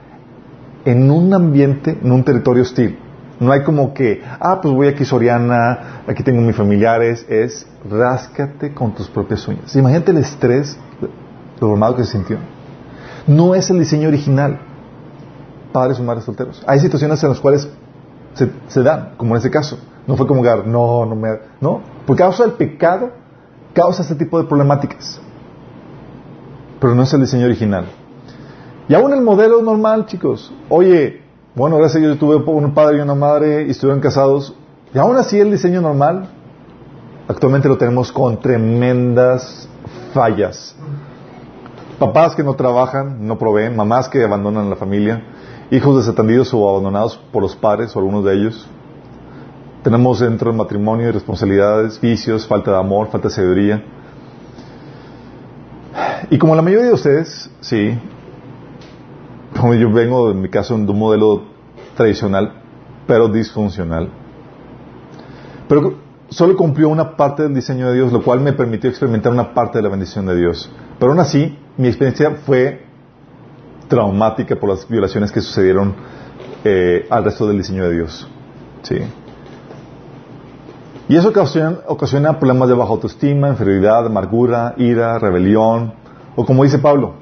en un ambiente, en un territorio hostil. No hay como que, ah, pues voy aquí Soriana, aquí tengo mis familiares. Es ráscate con tus propias uñas. Imagínate el estrés, lo formado que se sintió. No es el diseño original. Padres o madres solteros. Hay situaciones en las cuales se, dan, como en ese caso. No fue como, no, no me. No, por causa del pecado, causa este tipo de problemáticas. Pero no es el diseño original. Y aún el modelo normal, chicos. Oye, bueno, gracias a Dios yo tuve un padre y una madre y estuvieron casados. Y aún así el diseño normal, actualmente lo tenemos con tremendas fallas. Papás que no trabajan, no proveen, mamás que abandonan la familia, hijos desatendidos o abandonados por los padres o algunos de ellos. Tenemos dentro del matrimonio responsabilidades, vicios, falta de amor, falta de sabiduría. Y como la mayoría de ustedes, sí, como yo vengo, en mi caso, de un modelo tradicional, pero disfuncional. Pero solo cumplió una parte del diseño de Dios, lo cual me permitió experimentar una parte de la bendición de Dios. Pero aún así, mi experiencia fue traumática por las violaciones que sucedieron eh, al resto del diseño de Dios. ¿Sí? Y eso ocasiona, ocasiona problemas de baja autoestima, inferioridad, amargura, ira, rebelión, o como dice Pablo,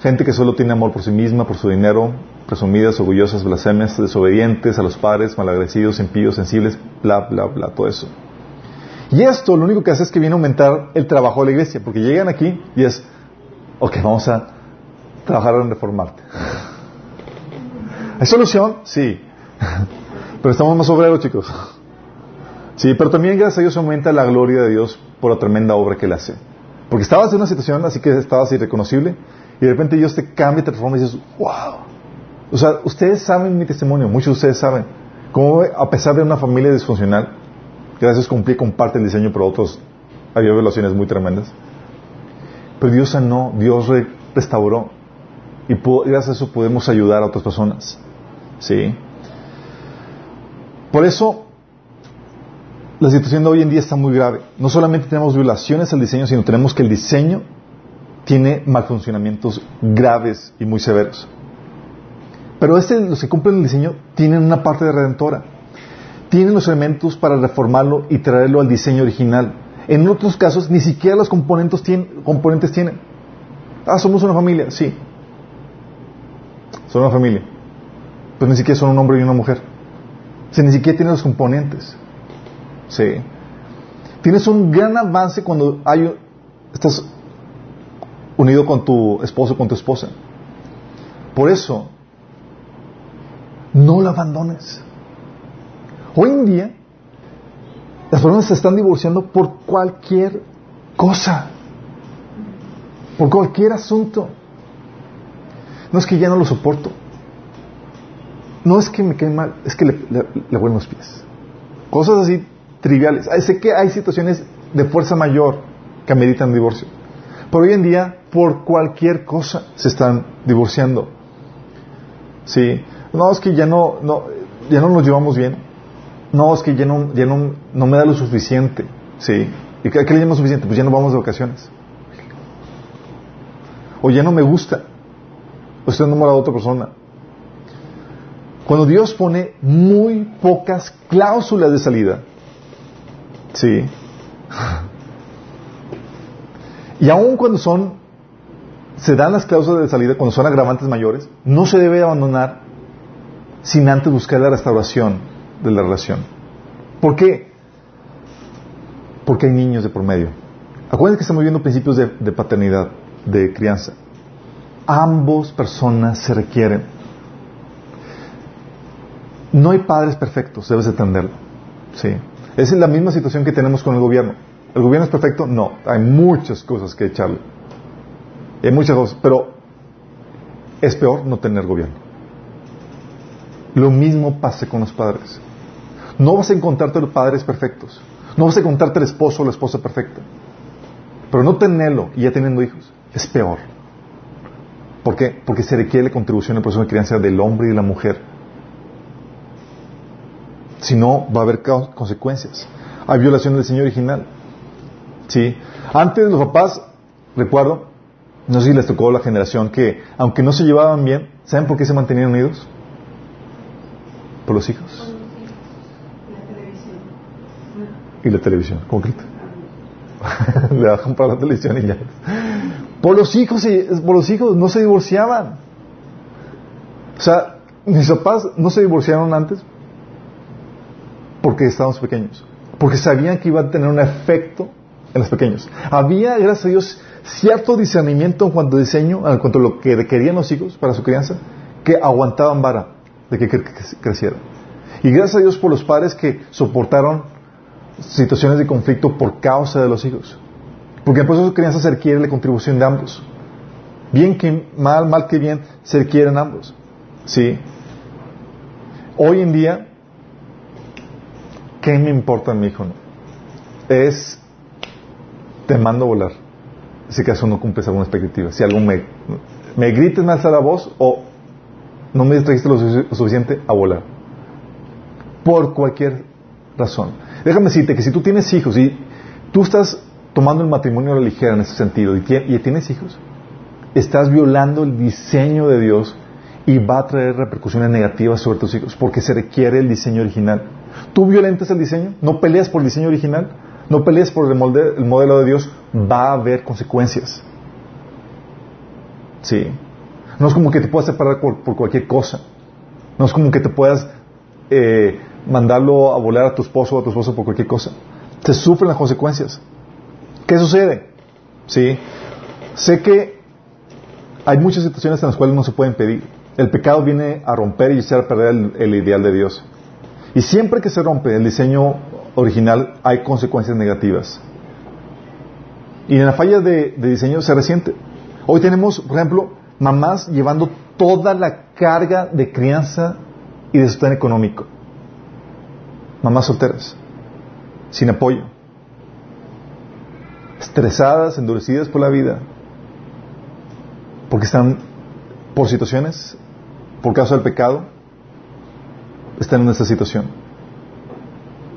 Gente que solo tiene amor por sí misma, por su dinero, presumidas, orgullosas, blasfemias, desobedientes a los padres, malagradecidos, impíos, sensibles, bla, bla, bla, todo eso. Y esto lo único que hace es que viene a aumentar el trabajo de la iglesia, porque llegan aquí y es, ok, vamos a trabajar en reformarte. ¿Hay solución? Sí. Pero estamos más obreros, chicos. Sí, pero también gracias a Dios aumenta la gloria de Dios por la tremenda obra que Él hace. Porque estabas en una situación así que estabas irreconocible y de repente Dios te cambia, te transforma y dices, wow. O sea, ustedes saben mi testimonio, muchos de ustedes saben, cómo a pesar de una familia disfuncional, gracias cumplí con parte del diseño, pero otros había violaciones muy tremendas. Pero Dios sanó, Dios restauró. Y gracias a eso podemos ayudar a otras personas. ¿Sí? Por eso, la situación de hoy en día está muy grave. No solamente tenemos violaciones al diseño, sino tenemos que el diseño tiene malfuncionamientos graves y muy severos. Pero este, los que cumplen el diseño, tienen una parte de redentora. Tienen los elementos para reformarlo y traerlo al diseño original. En otros casos, ni siquiera los componentes tienen. Componentes tienen. Ah, somos una familia, sí. Son una familia. Pero ni siquiera son un hombre y una mujer. O ni siquiera tienen los componentes. Sí. Tienes un gran avance cuando hay estas unido con tu esposo, con tu esposa. Por eso, no la abandones. Hoy en día, las personas se están divorciando por cualquier cosa, por cualquier asunto. No es que ya no lo soporto. No es que me quede mal, es que le, le, los pies. Cosas así triviales. Sé que hay situaciones de fuerza mayor que ameritan divorcio. Pero hoy en día por cualquier cosa se están divorciando. Sí, no es que ya no, ya no nos llevamos bien. No, es que ya no, ya no, no me da lo suficiente. Sí. ¿Y qué, le llamo suficiente? Pues ya no vamos de vacaciones. O ya no me gusta. O estoy enamorado de otra persona. Cuando Dios pone muy pocas cláusulas de salida, sí. Y aun cuando son se dan las cláusulas de salida cuando son agravantes mayores, no se debe abandonar sin antes buscar la restauración de la relación. ¿Por qué? Porque hay niños de por medio. Acuérdense que estamos viendo principios de paternidad, de crianza. Ambos personas se requieren. No hay padres perfectos, debes entenderlo. Sí. Es la misma situación que tenemos con el gobierno. ¿El gobierno es perfecto? No. Hay muchas cosas que echarle. Hay muchas cosas, pero es peor no tener gobierno. Lo mismo pasa con los padres. No vas a encontrarte los padres perfectos. No vas a encontrarte el esposo o la esposa perfecta. Pero no tenerlo y ya teniendo hijos es peor. ¿Por qué? Porque se requiere la contribución en el proceso de crianza del hombre y de la mujer. Si no, va a haber consecuencias. Hay violación del diseño original. ¿Sí? Antes los papás, recuerdo, no sé si les tocó la generación que, aunque no se llevaban bien, ¿saben por qué se mantenían unidos? Por los hijos. Y la televisión, concreto. Le bajan para la televisión y ya. Por los hijos, por los hijos no se divorciaban. O sea, mis papás no se divorciaron antes porque estábamos pequeños. Porque sabían que iba a tener un efecto en los pequeños. Había, gracias a Dios, cierto discernimiento en cuanto a diseño, en cuanto a lo que requerían los hijos para su crianza, que aguantaban vara de que crecieran. Y gracias a Dios por los padres que soportaron situaciones de conflicto por causa de los hijos. Porque por eso su crianza se requiere la contribución de ambos. Bien que mal, mal que bien, se requieren ambos. ¿Sí? Hoy en día, ¿qué me importa mi hijo? Es, te mando a volar. Si acaso no cumples alguna expectativa. Si algo me, me grites, me alza la voz o no me trajiste lo, suficiente a volar. Por cualquier razón. Déjame decirte que si tú tienes hijos y tú estás tomando el matrimonio a la ligera en ese sentido y, y tienes hijos, estás violando el diseño de Dios y va a traer repercusiones negativas sobre tus hijos porque se requiere el diseño original. ¿Tú violentas el diseño? ¿No peleas por el diseño original? ¿No peleas por el, modelo de Dios? Va a haber consecuencias. Sí. No es como que te puedas separar por, cualquier cosa. No es como que te puedas eh, mandarlo a volar a tu esposo o a tu esposa por cualquier cosa. Se sufren las consecuencias. ¿Qué sucede? Sí. Sé que hay muchas situaciones en las cuales no se pueden pedir. El pecado viene a romper y echar a perder el ideal de Dios. Y siempre que se rompe el diseño original hay consecuencias negativas. Y en la falla de, diseño se resiente. Hoy tenemos, por ejemplo, mamás llevando toda la carga de crianza y de sostén económico. Mamás solteras, sin apoyo, estresadas, endurecidas por la vida, porque están por situaciones, por causa del pecado, están en esta situación.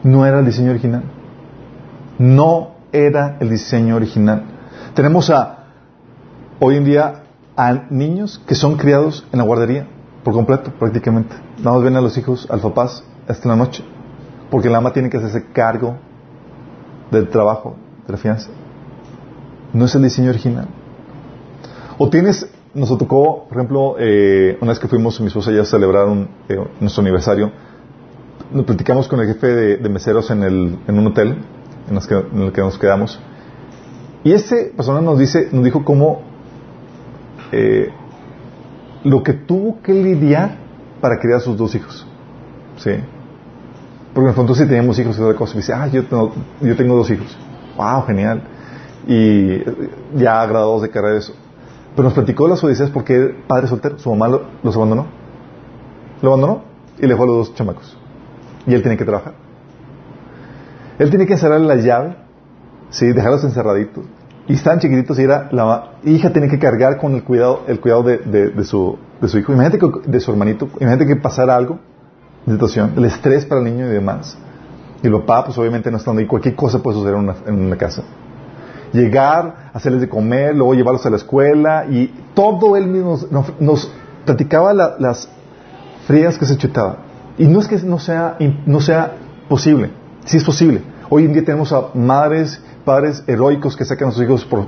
No era el diseño original. No era el diseño original. Tenemos a, hoy en día, a niños que son criados en la guardería, por completo, prácticamente. Nada más ven a los hijos, al papás, hasta la noche. Porque la ama tiene que hacerse cargo del trabajo, de la fianza. No es el diseño original. O tienes nos tocó, por ejemplo, eh, una vez que fuimos mi esposa y a celebrar eh, nuestro aniversario, nos platicamos con el jefe de, meseros en, el, en un hotel en, el que nos quedamos. Y ese persona nos dice, nos dijo cómo eh, lo que tuvo que lidiar para criar a sus dos hijos. ¿Sí? Porque en el fondo sí teníamos hijos y otra cosa. Y dice, ah, yo tengo, yo tengo dos hijos. Wow, genial. Y ya graduados de carrera eso. Pero nos platicó las odiseas porque padre soltero, su mamá los abandonó. Lo abandonó y le dejó a los dos chamacos. Y él tiene que trabajar. Él tiene que encerrarle la llave, ¿sí? dejarlos encerraditos. Y están chiquititos y era la hija tiene que cargar con el cuidado, el cuidado de, de, su, de hijo. Imagínate que, de su hermanito. Imagínate que pasara algo, de situación, el estrés para el niño y demás. Y el papá, pues obviamente no estando ahí, cualquier cosa puede suceder en una casa llegar, hacerles de comer, luego llevarlos a la escuela y todo él mismo nos, platicaba las frías que se chutaba. Y no es que no sea, no sea posible, sí es posible. Hoy en día tenemos a madres, padres heroicos que sacan a sus hijos por,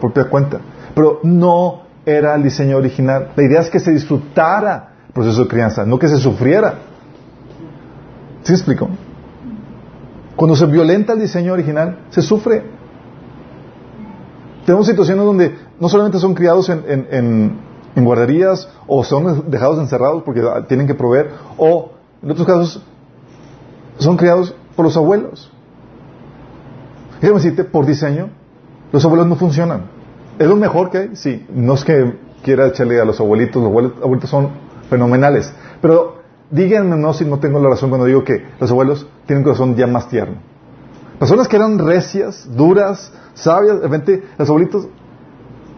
propia cuenta. Pero no era el diseño original. La idea es que se disfrutara el proceso de crianza, no que se sufriera. ¿Sí explico? Cuando se violenta el diseño original, se sufre. Tenemos situaciones donde no solamente son criados en, guarderías o son dejados encerrados porque tienen que proveer, o en otros casos son criados por los abuelos. Déjame decirte, por diseño, los abuelos no funcionan. ¿Es lo mejor que hay? Sí. No es que quiera echarle a los abuelitos, los abuelitos son fenomenales. Pero díganme no si no tengo la razón cuando digo que los abuelos tienen un corazón ya más tierno. Personas que eran recias, duras, sabias, de repente los abuelitos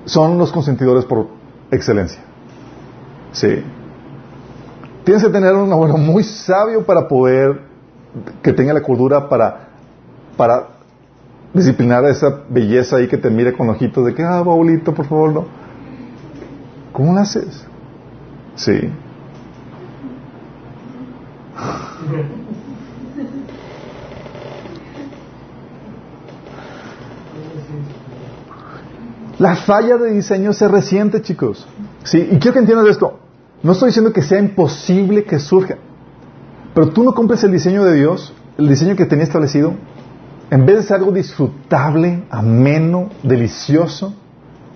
son los consentidores por excelencia. Sí. Tienes que tener un abuelo muy sabio para poder que tenga la cordura para, para disciplinar a esa belleza ahí que te mire con ojitos de que, ah, abuelito, por favor, no. ¿Cómo lo haces? Sí. La falla de diseño se resiente, chicos. Sí, y quiero que entiendas esto. No estoy diciendo que sea imposible que surja. Pero tú no cumples el diseño de Dios, el diseño que tenía establecido, en vez de ser algo disfrutable, ameno, delicioso,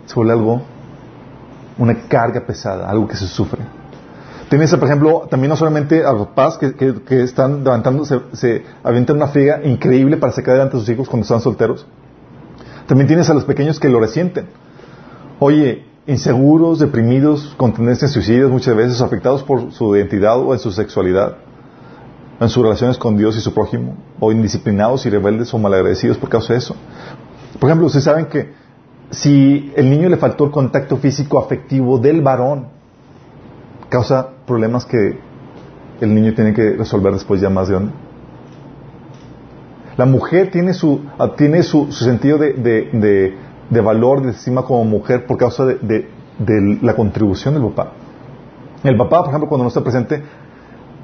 se vuelve algo, una carga pesada, algo que se sufre. Tienes, por ejemplo, también no solamente a los papás que, están levantando, se, se, avientan una friega increíble para sacar adelante a sus hijos cuando están solteros. También tienes a los pequeños que lo resienten. Oye, inseguros, deprimidos, con tendencias suicidas, muchas veces afectados por su identidad o en su sexualidad, en sus relaciones con Dios y su prójimo, o indisciplinados y rebeldes o malagradecidos por causa de eso. Por ejemplo, ustedes saben que si el niño le faltó el contacto físico afectivo del varón, causa problemas que el niño tiene que resolver después ya más de grande. La mujer tiene su, tiene su, sentido de, de, de, valor, de estima como mujer por causa de, la contribución del papá. El papá, por ejemplo, cuando no está presente,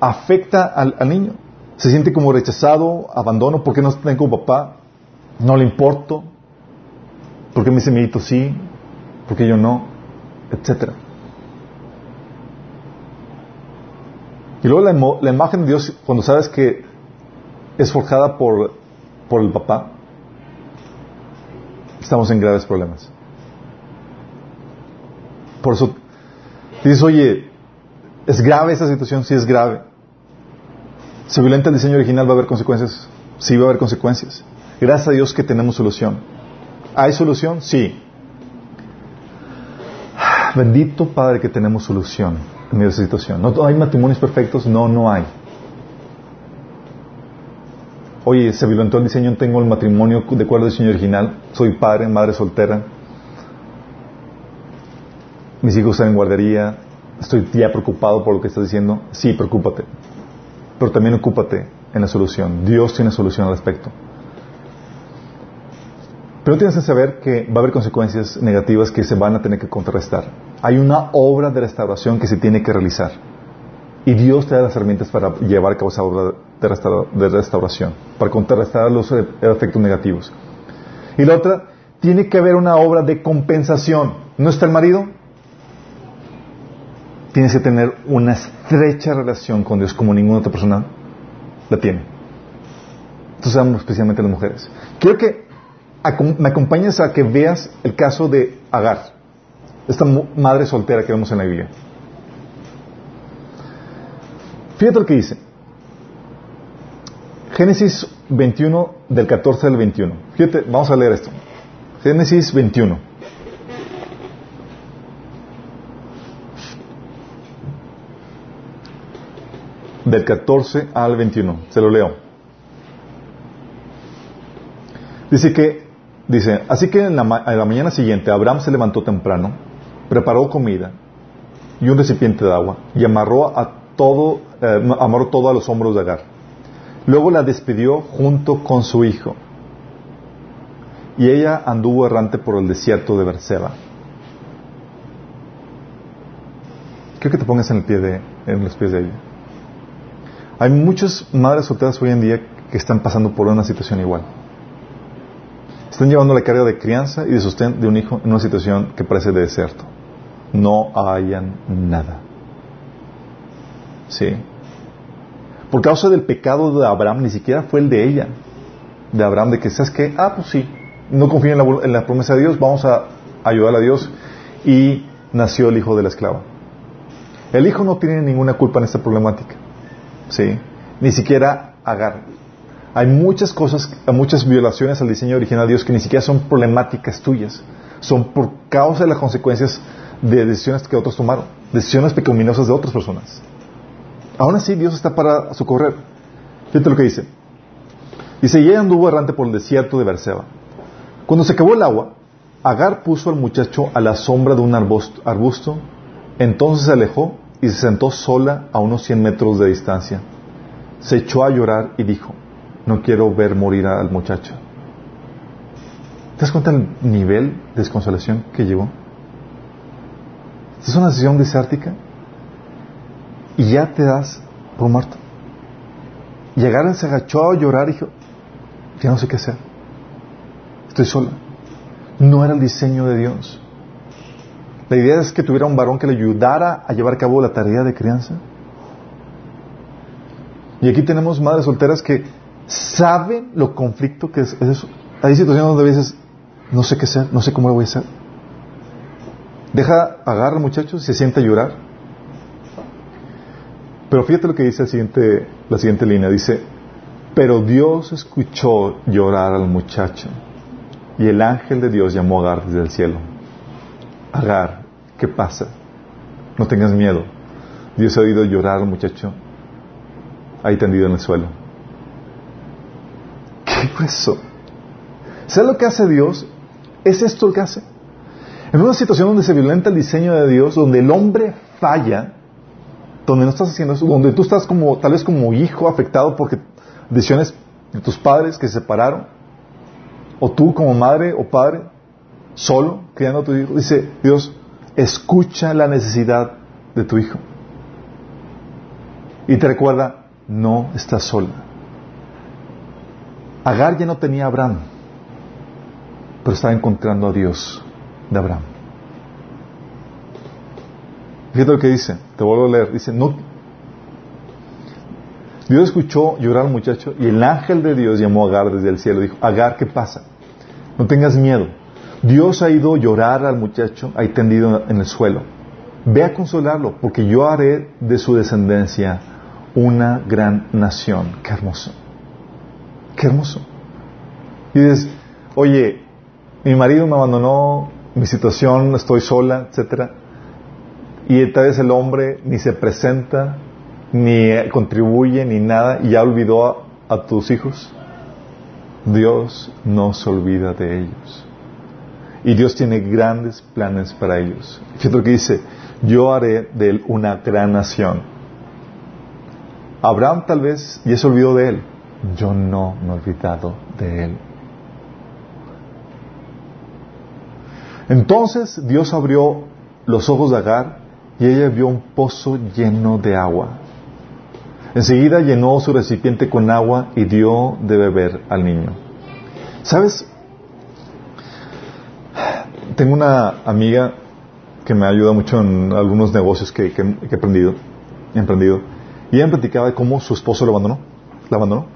afecta al, niño. Se siente como rechazado, abandono, porque no tengo papá, no le importo, porque me dice mi hijito sí, porque yo no, etcétera. Y luego la, la, imagen de Dios, cuando sabes que es forjada por, por el papá, estamos en graves problemas. Por eso dices, oye, ¿es grave esta situación? Sí es grave. ¿Se violenta el diseño original? ¿Va a haber consecuencias? Sí, va a haber consecuencias. Gracias a Dios que tenemos solución. ¿Hay solución? Sí. Bendito Padre que tenemos solución en esa situación. ¿No hay matrimonios perfectos? No, no hay. Oye, se violentó el diseño, tengo el matrimonio de acuerdo al diseño original, soy padre, madre soltera, mis hijos están en guardería, estoy ya preocupado por lo que estás diciendo. Sí, preocúpate, pero también ocúpate en la solución. Dios tiene solución al respecto. Pero tienes que saber que va a haber consecuencias negativas que se van a tener que contrarrestar. Hay una obra de restauración que se tiene que realizar. Y Dios te da las herramientas para llevar a cabo esa obra de, restauración, para contrarrestar los efectos negativos. Y la otra, tiene que haber una obra de compensación. ¿No está el marido? Tienes que tener una estrecha relación con Dios como ninguna otra persona la tiene. Entonces, especialmente las mujeres. Quiero que me acompañes a que veas el caso de Agar, esta madre soltera que vemos en la Biblia. Fíjate lo que dice. Génesis 21 del 14 al 21. Fíjate, vamos a leer esto. Génesis 21. Del 14 al 21. Se lo leo. Dice que, dice, así que en la, mañana siguiente Abraham se levantó temprano, preparó comida y un recipiente de agua y amarró a todo, eh, amarró todo a los hombros de Agar. Luego la despidió junto con su hijo. Y ella anduvo errante por el desierto de Berseba. Quiero que te pongas en, el pie de, en los pies de ella. Hay muchas madres solteras hoy en día que están pasando por una situación igual. Están llevando la carga de crianza y de sostén de un hijo en una situación que parece de desierto. No hayan nada. Sí. Por causa del pecado de Abraham, ni siquiera fue el de ella, de Abraham, de que, ¿sabes qué? Ah, pues sí, no la, en la promesa de Dios, vamos a ayudar a Dios. Y nació el hijo de la esclava. El hijo no tiene ninguna culpa en esta problemática. ¿Sí? Ni siquiera Agar. Hay muchas cosas, muchas violaciones al diseño original de Dios que ni siquiera son problemáticas tuyas. Son por causa de las consecuencias de decisiones que otros tomaron. Decisiones pecaminosas de otras personas. Aún así, Dios está para socorrer. Fíjate lo que dice. Dice, y ella anduvo errante por el desierto de Berseba. Cuando se acabó el agua, Agar puso al muchacho a la sombra de un arbusto, entonces se alejó y se sentó sola a unos 100 metros de distancia. Se echó a llorar y dijo, no quiero ver morir al muchacho. ¿Te das cuenta del nivel de desconsolación que llegó? es una decisión desértica y ya te das por muerto. Llegar, se agachó a llorar y dijo, ya no sé qué hacer. Estoy sola. No era el diseño de Dios. La idea es que tuviera un varón que le ayudara a llevar a cabo la tarea de crianza. Y aquí tenemos madres solteras que saben lo conflicto que es, eso. Hay situaciones donde a veces no sé qué hacer, no sé cómo lo voy a hacer. Deja, agarra al muchacho y se siente a llorar. Pero fíjate lo que dice el siguiente, la siguiente línea. Dice, pero Dios escuchó llorar al muchacho y el ángel de Dios llamó a Agar desde el cielo. Agar, ¿qué pasa? No tengas miedo. Dios ha oído llorar al muchacho ahí tendido en el suelo. ¿Qué fue eso? ¿Sabes lo que hace Dios? Es esto lo que hace. En una situación donde se violenta el diseño de Dios, donde el hombre falla, donde no estás haciendo eso, donde tú estás como, tal vez como hijo afectado porque decisiones de tus padres que se separaron, o tú como madre o padre, solo, criando a tu hijo, dice Dios, escucha la necesidad de tu hijo. Y te recuerda, no estás sola. Agar ya no tenía a Abraham, pero estaba encontrando a Dios de Abraham. Fíjate lo que dice, te vuelvo a leer, dice, no, Dios escuchó llorar al muchacho y el ángel de Dios llamó a Agar desde el cielo. Dijo, Agar, ¿qué pasa? No tengas miedo. Dios ha ido a llorar al muchacho ahí tendido en el suelo. Ve a consolarlo, porque yo haré de su descendencia una gran nación. Qué hermoso. Qué hermoso. Y dices, oye, mi marido me abandonó, mi situación, estoy sola, etcétera. Y tal vez el hombre ni se presenta, ni contribuye, ni nada, y ya olvidó a, tus hijos. Dios no se olvida de ellos. Y Dios tiene grandes planes para ellos. Fíjate lo que dice, yo haré de él una gran nación. Abraham tal vez ya se olvidó de él. Yo no me he olvidado de él. Entonces Dios abrió los ojos de Agar y ella vio un pozo lleno de agua. Enseguida llenó su recipiente con agua y dio de beber al niño. ¿Sabes? Tengo una amiga que me ayuda mucho en algunos negocios que, he aprendido, emprendido. Y ella me platicaba de cómo su esposo lo abandonó. La abandonó.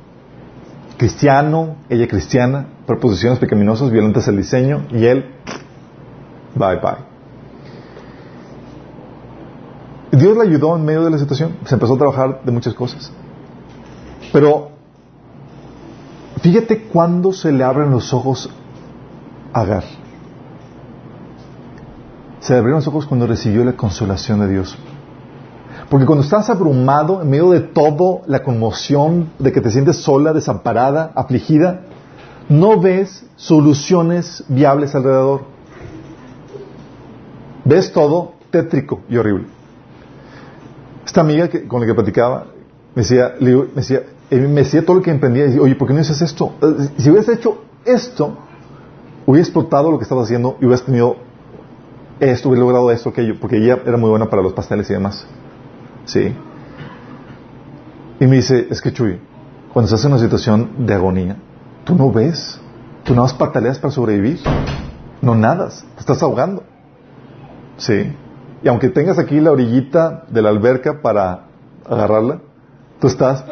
Cristiano, ella cristiana, proposiciones pecaminosas, violentas al diseño, y él, bye bye. Dios le ayudó en medio de la situación. Se empezó a trabajar de muchas cosas. Pero fíjate cuándo se le abren los ojos a Agar. Se le abrieron los ojos cuando recibió la consolación de Dios. Porque cuando estás abrumado en medio de todo, la conmoción de que te sientes sola, desamparada, afligida, no ves soluciones viables alrededor. Ves todo tétrico y horrible. Esta amiga que, con la que platicaba me decía, me decía, me decía todo lo que emprendía. Y decía, Oye, ¿por qué no haces esto? Eh, si hubieras hecho esto, hubieras explotado lo que estabas haciendo y hubieras tenido esto, hubieras logrado esto, aquello, porque ella era muy buena para los pasteles y demás. ¿Sí? Y me dice, es que Chuy, cuando estás en una situación de agonía, tú no ves Tú no vas pataleas para sobrevivir. No nadas, te estás ahogando. Sí. Y aunque tengas aquí la orillita de la alberca para agarrarla, tú estás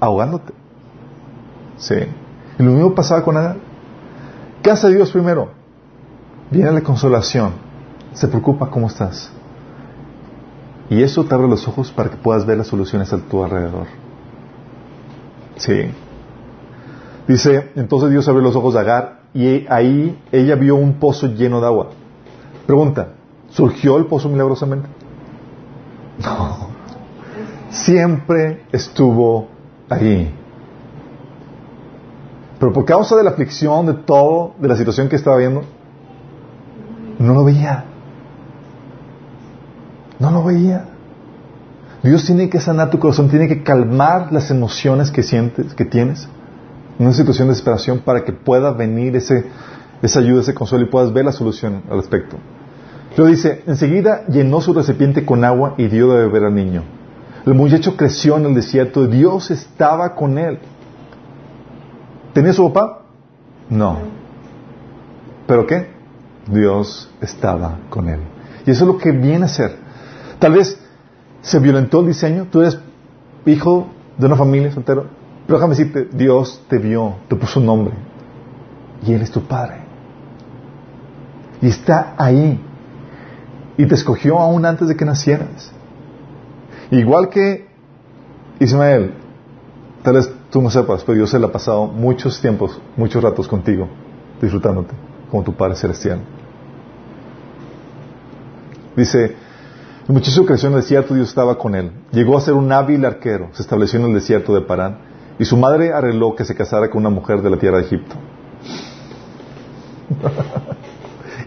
ahogándote. Sí. Y lo mismo pasaba con Adán. ¿Qué hace Dios primero? Viene la consolación. Se preocupa cómo estás. Y eso te abre los ojos para que puedas ver las soluciones a tu alrededor. Sí. Dice, entonces Dios abrió los ojos de Agar y ahí ella vio un pozo lleno de agua. Pregunta, ¿surgió el pozo milagrosamente? No. Siempre estuvo allí. Pero por causa de la aflicción, de todo, de la situación que estaba viendo, no lo veía. No lo veía. Dios tiene que sanar tu corazón, tiene que calmar las emociones que sientes, que tienes, en una situación de desesperación para que pueda venir ese, esa ayuda, ese consuelo y puedas ver la solución al respecto. Luego dice, enseguida llenó su recipiente con agua y dio de beber al niño. El muchacho creció en el desierto, Dios estaba con él. ¿Tenía su papá? No. ¿Pero qué? Dios estaba con él. Y eso es lo que viene a ser. Tal vez se violentó el diseño, tú eres hijo de una familia soltero, pero déjame decirte, Dios te vio, te puso un nombre, y Él es tu Padre. Y está ahí. Y te escogió aún antes de que nacieras. Igual que Ismael, tal vez tú no sepas, pero Dios se le ha pasado muchos tiempos, muchos ratos contigo, disfrutándote como tu Padre Celestial. Dice, muchacho creció en el desierto Dios estaba con él. Llegó a ser un hábil arquero, se estableció en el desierto de Parán y su madre arregló que se casara con una mujer de la tierra de Egipto.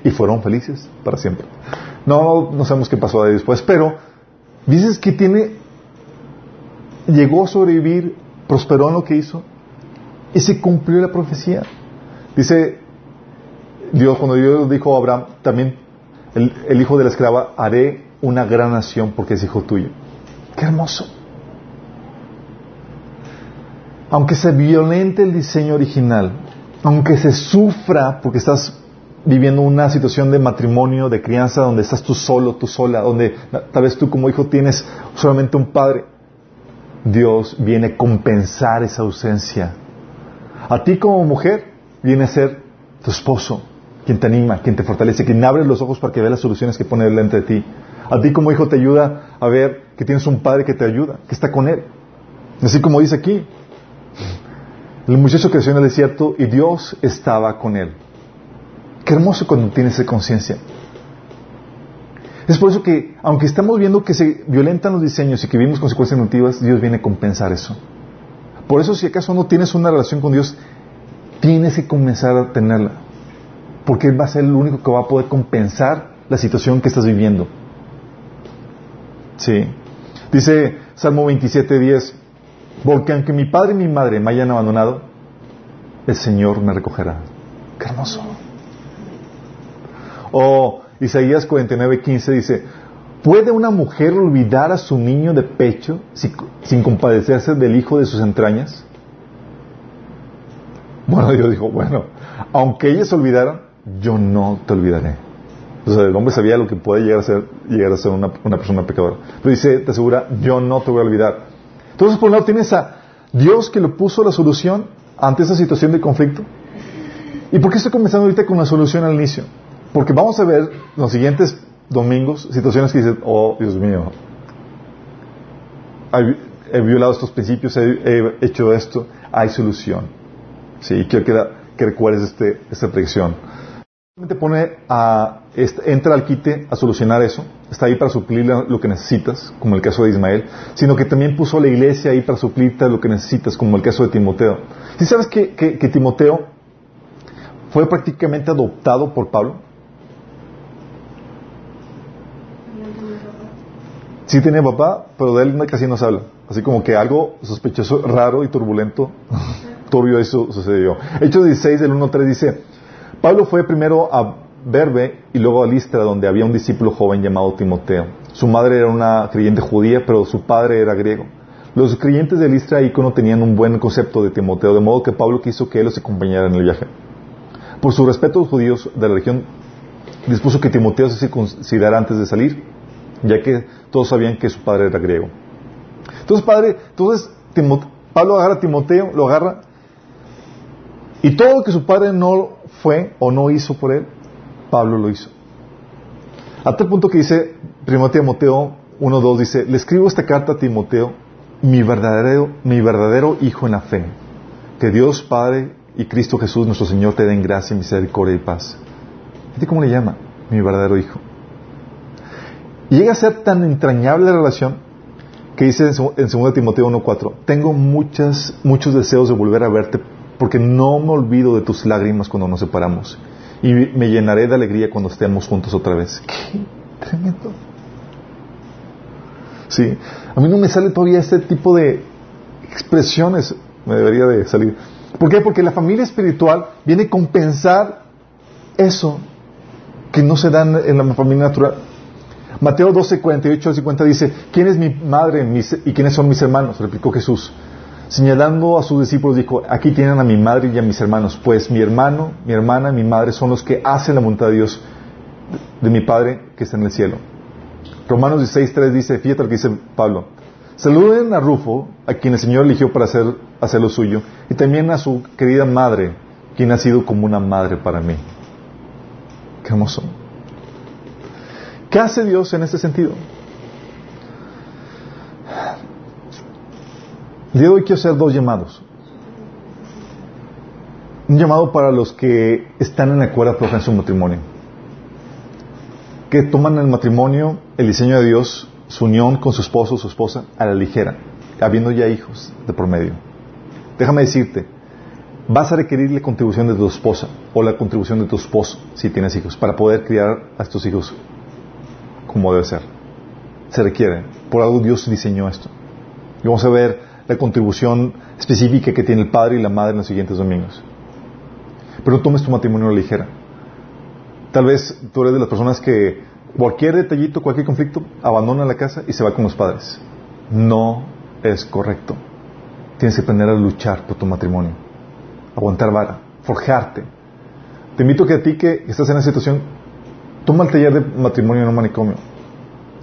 y fueron felices para siempre. No, no sabemos qué pasó después, pero dices que tiene, llegó a sobrevivir, prosperó en lo que hizo y se cumplió la profecía. Dice Dios, cuando Dios dijo a Abraham, también el, hijo de la esclava, haré una gran nación porque es hijo tuyo. Qué hermoso. Aunque se violente el diseño original, aunque se sufra porque estás viviendo una situación de matrimonio, de crianza, donde estás tú solo, tú sola, donde tal vez tú como hijo tienes solamente un padre, Dios viene a compensar esa ausencia. A ti como mujer viene a ser tu esposo, quien te anima, quien te fortalece, quien abre los ojos para que veas las soluciones que pone delante de ti. A ti como hijo te ayuda a ver que tienes un padre que te ayuda, que está con él. Así como dice aquí, el muchacho creció en el desierto y Dios estaba con él. Qué hermoso cuando tienes esa conciencia. Es por eso que, aunque estamos viendo que se violentan los diseños y que vivimos consecuencias negativas, Dios viene a compensar eso. Por eso, si acaso no tienes una relación con Dios, tienes que comenzar a tenerla. Porque Él va a ser el único que va a poder compensar la situación que estás viviendo. Sí. Dice Salmo 27, 10, porque aunque mi padre y mi madre me hayan abandonado, el Señor me recogerá. Qué hermoso. O Isaías 49, 15 dice, ¿puede una mujer olvidar a su niño de pecho sin compadecerse del hijo de sus entrañas? Bueno, Dios dijo, bueno, aunque ellas se olvidaran, yo no te olvidaré. O sea, el hombre sabía lo que puede llegar a ser, llegar a ser una, persona pecadora. Pero dice, te asegura, yo no te voy a olvidar. Entonces, por un lado, tienes a Dios que le puso la solución ante esa situación de conflicto. ¿Y por qué estoy comenzando ahorita con la solución al inicio? Porque vamos a ver los siguientes domingos situaciones que dicen, oh, Dios mío, he violado estos principios, he, hecho esto, hay solución. Sí, quiero que, que recuerdes este, esta predicción pone a, entra al quite a solucionar eso, está ahí para suplir lo que necesitas, como el caso de Ismael, sino que también puso la iglesia ahí para suplirte lo que necesitas, como el caso de Timoteo. ¿Sí sabes que, que, Timoteo fue prácticamente adoptado por Pablo? Sí tenía papá, pero de él casi no se habla. Así como que algo sospechoso, raro y turbulento, turbio eso sucedió. Hechos 16, del 1 3 dice, Pablo fue primero a Berbe y luego a Listra, donde había un discípulo joven llamado Timoteo. Su madre era una creyente judía, pero su padre era griego. Los creyentes de Listra y Icono tenían un buen concepto de Timoteo, de modo que Pablo quiso que él los acompañara en el viaje. Por su respeto a los judíos de la región, dispuso que Timoteo se circuncidara antes de salir, ya que todos sabían que su padre era griego. Entonces, padre, entonces Pablo agarra a Timoteo, lo agarra, y todo lo que su padre no fue o no hizo por él, Pablo lo hizo. A tal punto que dice, 1 Timoteo 1.2 dice, le escribo esta carta a Timoteo, mi verdadero, mi verdadero hijo en la fe. Que Dios Padre y Cristo Jesús nuestro Señor te den gracia, misericordia y paz. ¿Viste cómo le llama? Mi verdadero hijo. Llega a ser tan entrañable la relación que dice en 2 Timoteo 1.4, tengo muchas, muchos deseos de volver a verte porque no me olvido de tus lágrimas cuando nos separamos y me llenaré de alegría cuando estemos juntos otra vez. ¡Qué tremendo! Sí, a mí no me sale todavía este tipo de expresiones, me debería de salir. ¿Por qué? Porque la familia espiritual viene a compensar eso que no se da en la familia natural. Mateo 12, 48 al 50 dice, ¿quién es mi madre y quiénes son mis hermanos? Replicó Jesús. Señalando a sus discípulos dijo, aquí tienen a mi madre y a mis hermanos, pues mi hermano, mi hermana, mi madre son los que hacen la voluntad de Dios, de mi Padre que está en el cielo. Romanos 16, 3 dice, fíjate lo que dice Pablo, saluden a Rufo, a quien el Señor eligió para hacer, hacer lo suyo, y también a su querida madre, quien ha sido como una madre para mí. Qué hermoso. ¿Qué hace Dios en este sentido? Hoy quiero hacer dos llamados. Un llamado para los que están en la cuerda floja en su matrimonio. Que toman el matrimonio, el diseño de Dios, su unión con su esposo o su esposa a la ligera, habiendo ya hijos de promedio. Déjame decirte, vas a requerir la contribución de tu esposa o la contribución de tu esposo si tienes hijos para poder criar a estos hijos como debe ser. Se requiere. Por algo Dios diseñó esto. Y vamos a ver la contribución específica que tiene el padre y la madre en los siguientes domingos. Pero no tomes tu matrimonio a la ligera. Tal vez tú eres de las personas que cualquier detallito, cualquier conflicto, abandona la casa y se va con los padres. No es correcto. Tienes que aprender a luchar por tu matrimonio, aguantar vara, forjarte. Te invito a que a ti que estás en esa situación, toma el taller de matrimonio en un manicomio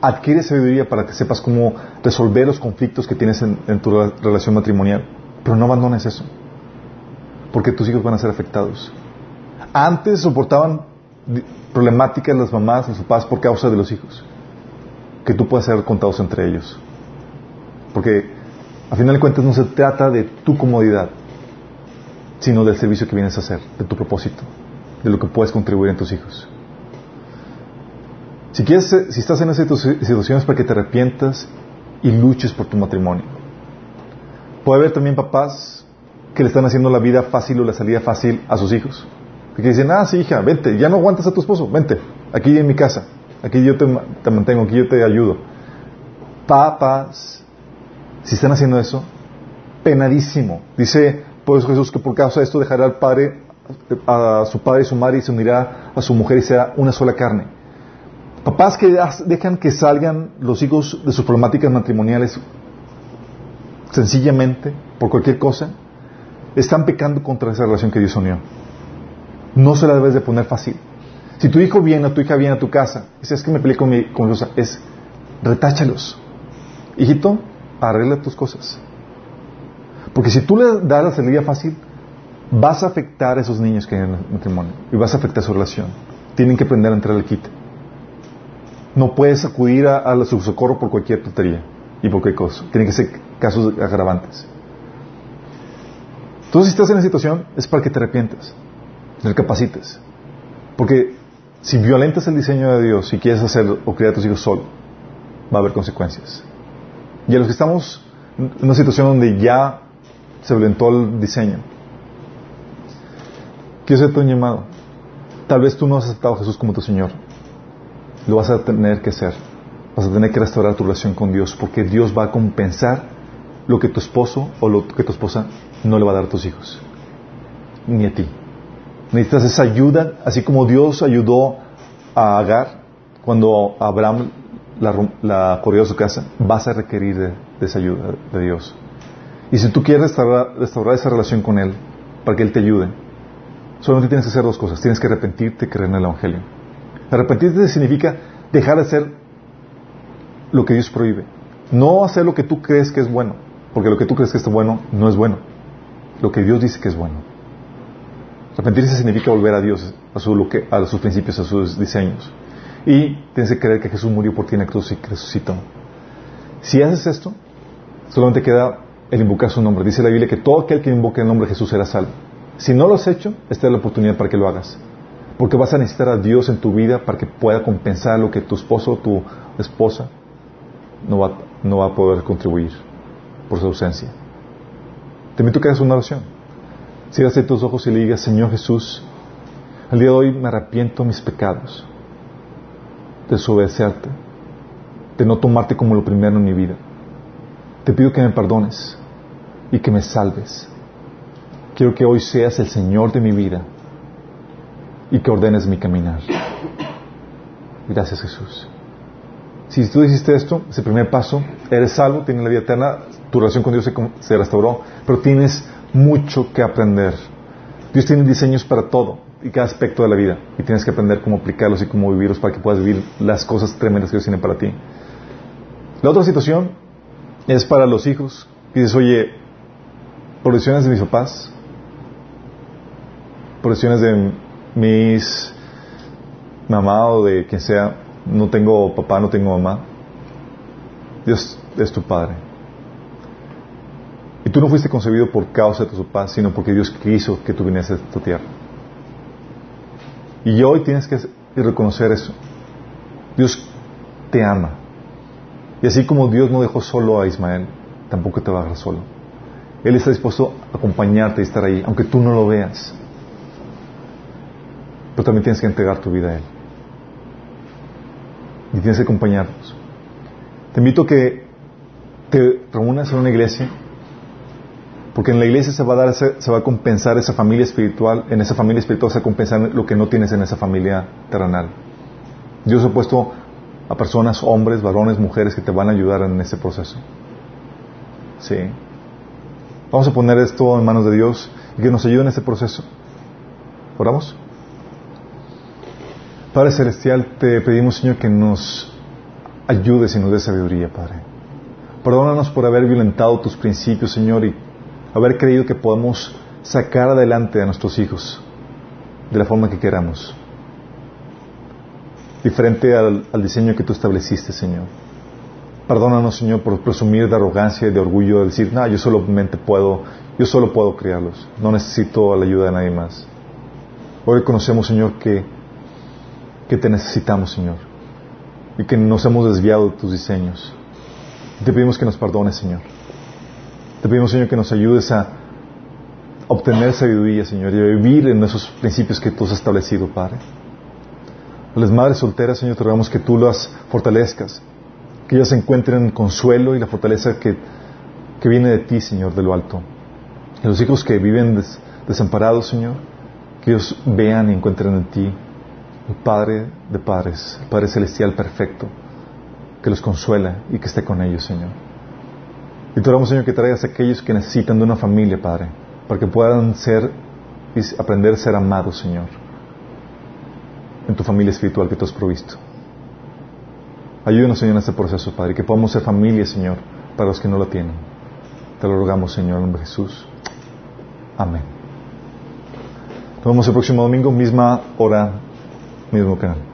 adquiere sabiduría para que sepas cómo resolver los conflictos que tienes en, tu relación matrimonial. Pero no abandones eso, porque tus hijos van a ser afectados. Antes soportaban problemáticas las mamás, los papás por causa de los hijos, que tú puedas ser contados entre ellos. Porque a final de cuentas no se trata de tu comodidad, sino del servicio que vienes a hacer, de tu propósito, de lo que puedes contribuir en tus hijos. Si, quieres, si estás en esas situaciones para que te arrepientas y luches por tu matrimonio. Puede haber también papás que le están haciendo la vida fácil o la salida fácil a sus hijos. Que dicen, ah, sí, hija, vente, ya no aguantas a tu esposo, vente, aquí en mi casa, aquí yo te, te mantengo, aquí yo te ayudo. Papás, si están haciendo eso, penadísimo. Dice, pues Jesús que por causa de esto dejará al padre, a su padre y su madre y se unirá a su mujer y será una sola carne. Papás que dejan que salgan los hijos de sus problemáticas matrimoniales sencillamente por cualquier cosa, están pecando contra esa relación que Dios unió. No se la debes de poner fácil. Si tu hijo viene o tu hija viene a tu casa y dices, es que me peleé con mi con es retáchalos. Hijito, arregla tus cosas. Porque si tú le das la salida fácil, vas a afectar a esos niños que hay en el matrimonio y vas a afectar su relación. Tienen que aprender a entrar al quite no puedes acudir a, la subsocorro por cualquier tontería y por cualquier cosa. Tienen que ser casos agravantes. Entonces, si estás en esa situación, es para que te arrepientas, te capacites. Porque si violentas el diseño de Dios y quieres hacer o criar a tus hijos solo, va a haber consecuencias. Y a los que estamos en una situación donde ya se violentó el diseño, quiero hacerte un llamado. Tal vez tú no has aceptado a Jesús como tu Señor. Lo vas a tener que hacer. Vas a tener que restaurar tu relación con Dios porque Dios va a compensar lo que tu esposo o lo que tu esposa no le va a dar a tus hijos. Ni a ti. Necesitas esa ayuda, así como Dios ayudó a Agar cuando Abraham la, la corrida de su casa, vas a requerir de, esa ayuda de Dios. Y si tú quieres restaurar, restaurar, esa relación con Él, para que Él te ayude, solamente tienes que hacer dos cosas. Tienes que arrepentirte y creer en el Evangelio. Arrepentirte significa dejar de hacer lo que Dios prohíbe. No hacer lo que tú crees que es bueno, porque lo que tú crees que es bueno no es bueno. Lo que Dios dice que es bueno. Arrepentirse significa volver a Dios, a, su, a sus principios, a sus diseños. Y tienes que creer que Jesús murió por ti en la cruz y que resucitó. Si haces esto, solamente queda el invocar su nombre. Dice la Biblia que todo aquel que invoque el nombre de Jesús será salvo. Si no lo has hecho, esta es la oportunidad para que lo hagas. Porque vas a necesitar a Dios en tu vida para que pueda compensar lo que tu esposo o tu esposa no va, no va a poder contribuir por su ausencia. Te invito a que hagas una oración. Cierras tus ojos y le digas, Señor Jesús, el día de hoy me arrepiento de mis pecados de desobedecerte, de no tomarte como lo primero en mi vida. Te pido que me perdones y que me salves. Quiero que hoy seas el Señor de mi vida y que ordenes mi caminar. Gracias Jesús. Si tú hiciste esto, ese primer paso, eres salvo, tienes la vida eterna, tu relación con Dios se, se restauró, pero tienes mucho que aprender. Dios tiene diseños para todo y cada aspecto de la vida. Y tienes que aprender cómo aplicarlos y cómo vivirlos para que puedas vivir las cosas tremendas que Dios tiene para ti. La otra situación es para los hijos. Y dices, oye, por decisiones de mis papás, por decisiones de mis mamá o de quien sea, no tengo papá, no tengo mamá. Dios es tu padre. Y tú no fuiste concebido por causa de tus papás, sino porque Dios quiso que tú vinieses a esta tierra. Y hoy tienes que reconocer eso. Dios te ama. Y así como Dios no dejó solo a Ismael, tampoco te va a dejar solo. Él está dispuesto a acompañarte y estar ahí, aunque tú no lo veas. Pero también tienes que entregar tu vida a Él. Y tienes que acompañarnos. Te invito a que te reúnas en una iglesia porque en la iglesia se va a dar, se va a compensar esa familia espiritual, en esa familia espiritual se va a compensar lo que no tienes en esa familia terrenal. Dios ha puesto a personas, hombres, varones, mujeres que te van a ayudar en ese proceso. Sí. Vamos a poner esto en manos de Dios y que nos ayude en este proceso. ¿Oramos? Padre Celestial, te pedimos, Señor, que nos ayudes y nos dé sabiduría, Padre. Perdónanos por haber violentado tus principios, Señor, y haber creído que podemos sacar adelante a nuestros hijos de la forma que queramos, diferente al, diseño que tú estableciste, Señor. Perdónanos, Señor, por presumir de arrogancia y de orgullo, de decir, no, yo solamente puedo, yo solo puedo criarlos, no necesito la ayuda de nadie más. Hoy conocemos, Señor, que, que te necesitamos, Señor, y que nos hemos desviado de tus diseños. te pedimos que nos perdones, Señor. Te pedimos, Señor, que nos ayudes a obtener sabiduría, Señor, y a vivir en esos principios que tú has establecido, Padre. A las madres solteras, Señor, te rogamos que tú las fortalezcas, que ellas encuentren consuelo y la fortaleza que, viene de ti, Señor, de lo alto. Y los hijos que viven desamparados, Señor, que ellos vean y encuentren en ti Padre de padres, Padre Celestial perfecto, que los consuela y que esté con ellos, Señor. Y te oramos, Señor, que traigas a aquellos que necesitan de una familia, Padre, para que puedan ser y aprender a ser amados, Señor, en tu familia espiritual que tú has provisto. Ayúdanos, Señor, en este proceso, Padre, que podamos ser familia, Señor, para los que no la tienen. Te lo rogamos, Señor, en nombre de Jesús. Amén. Nos vemos el próximo domingo, misma hora, mismo canal.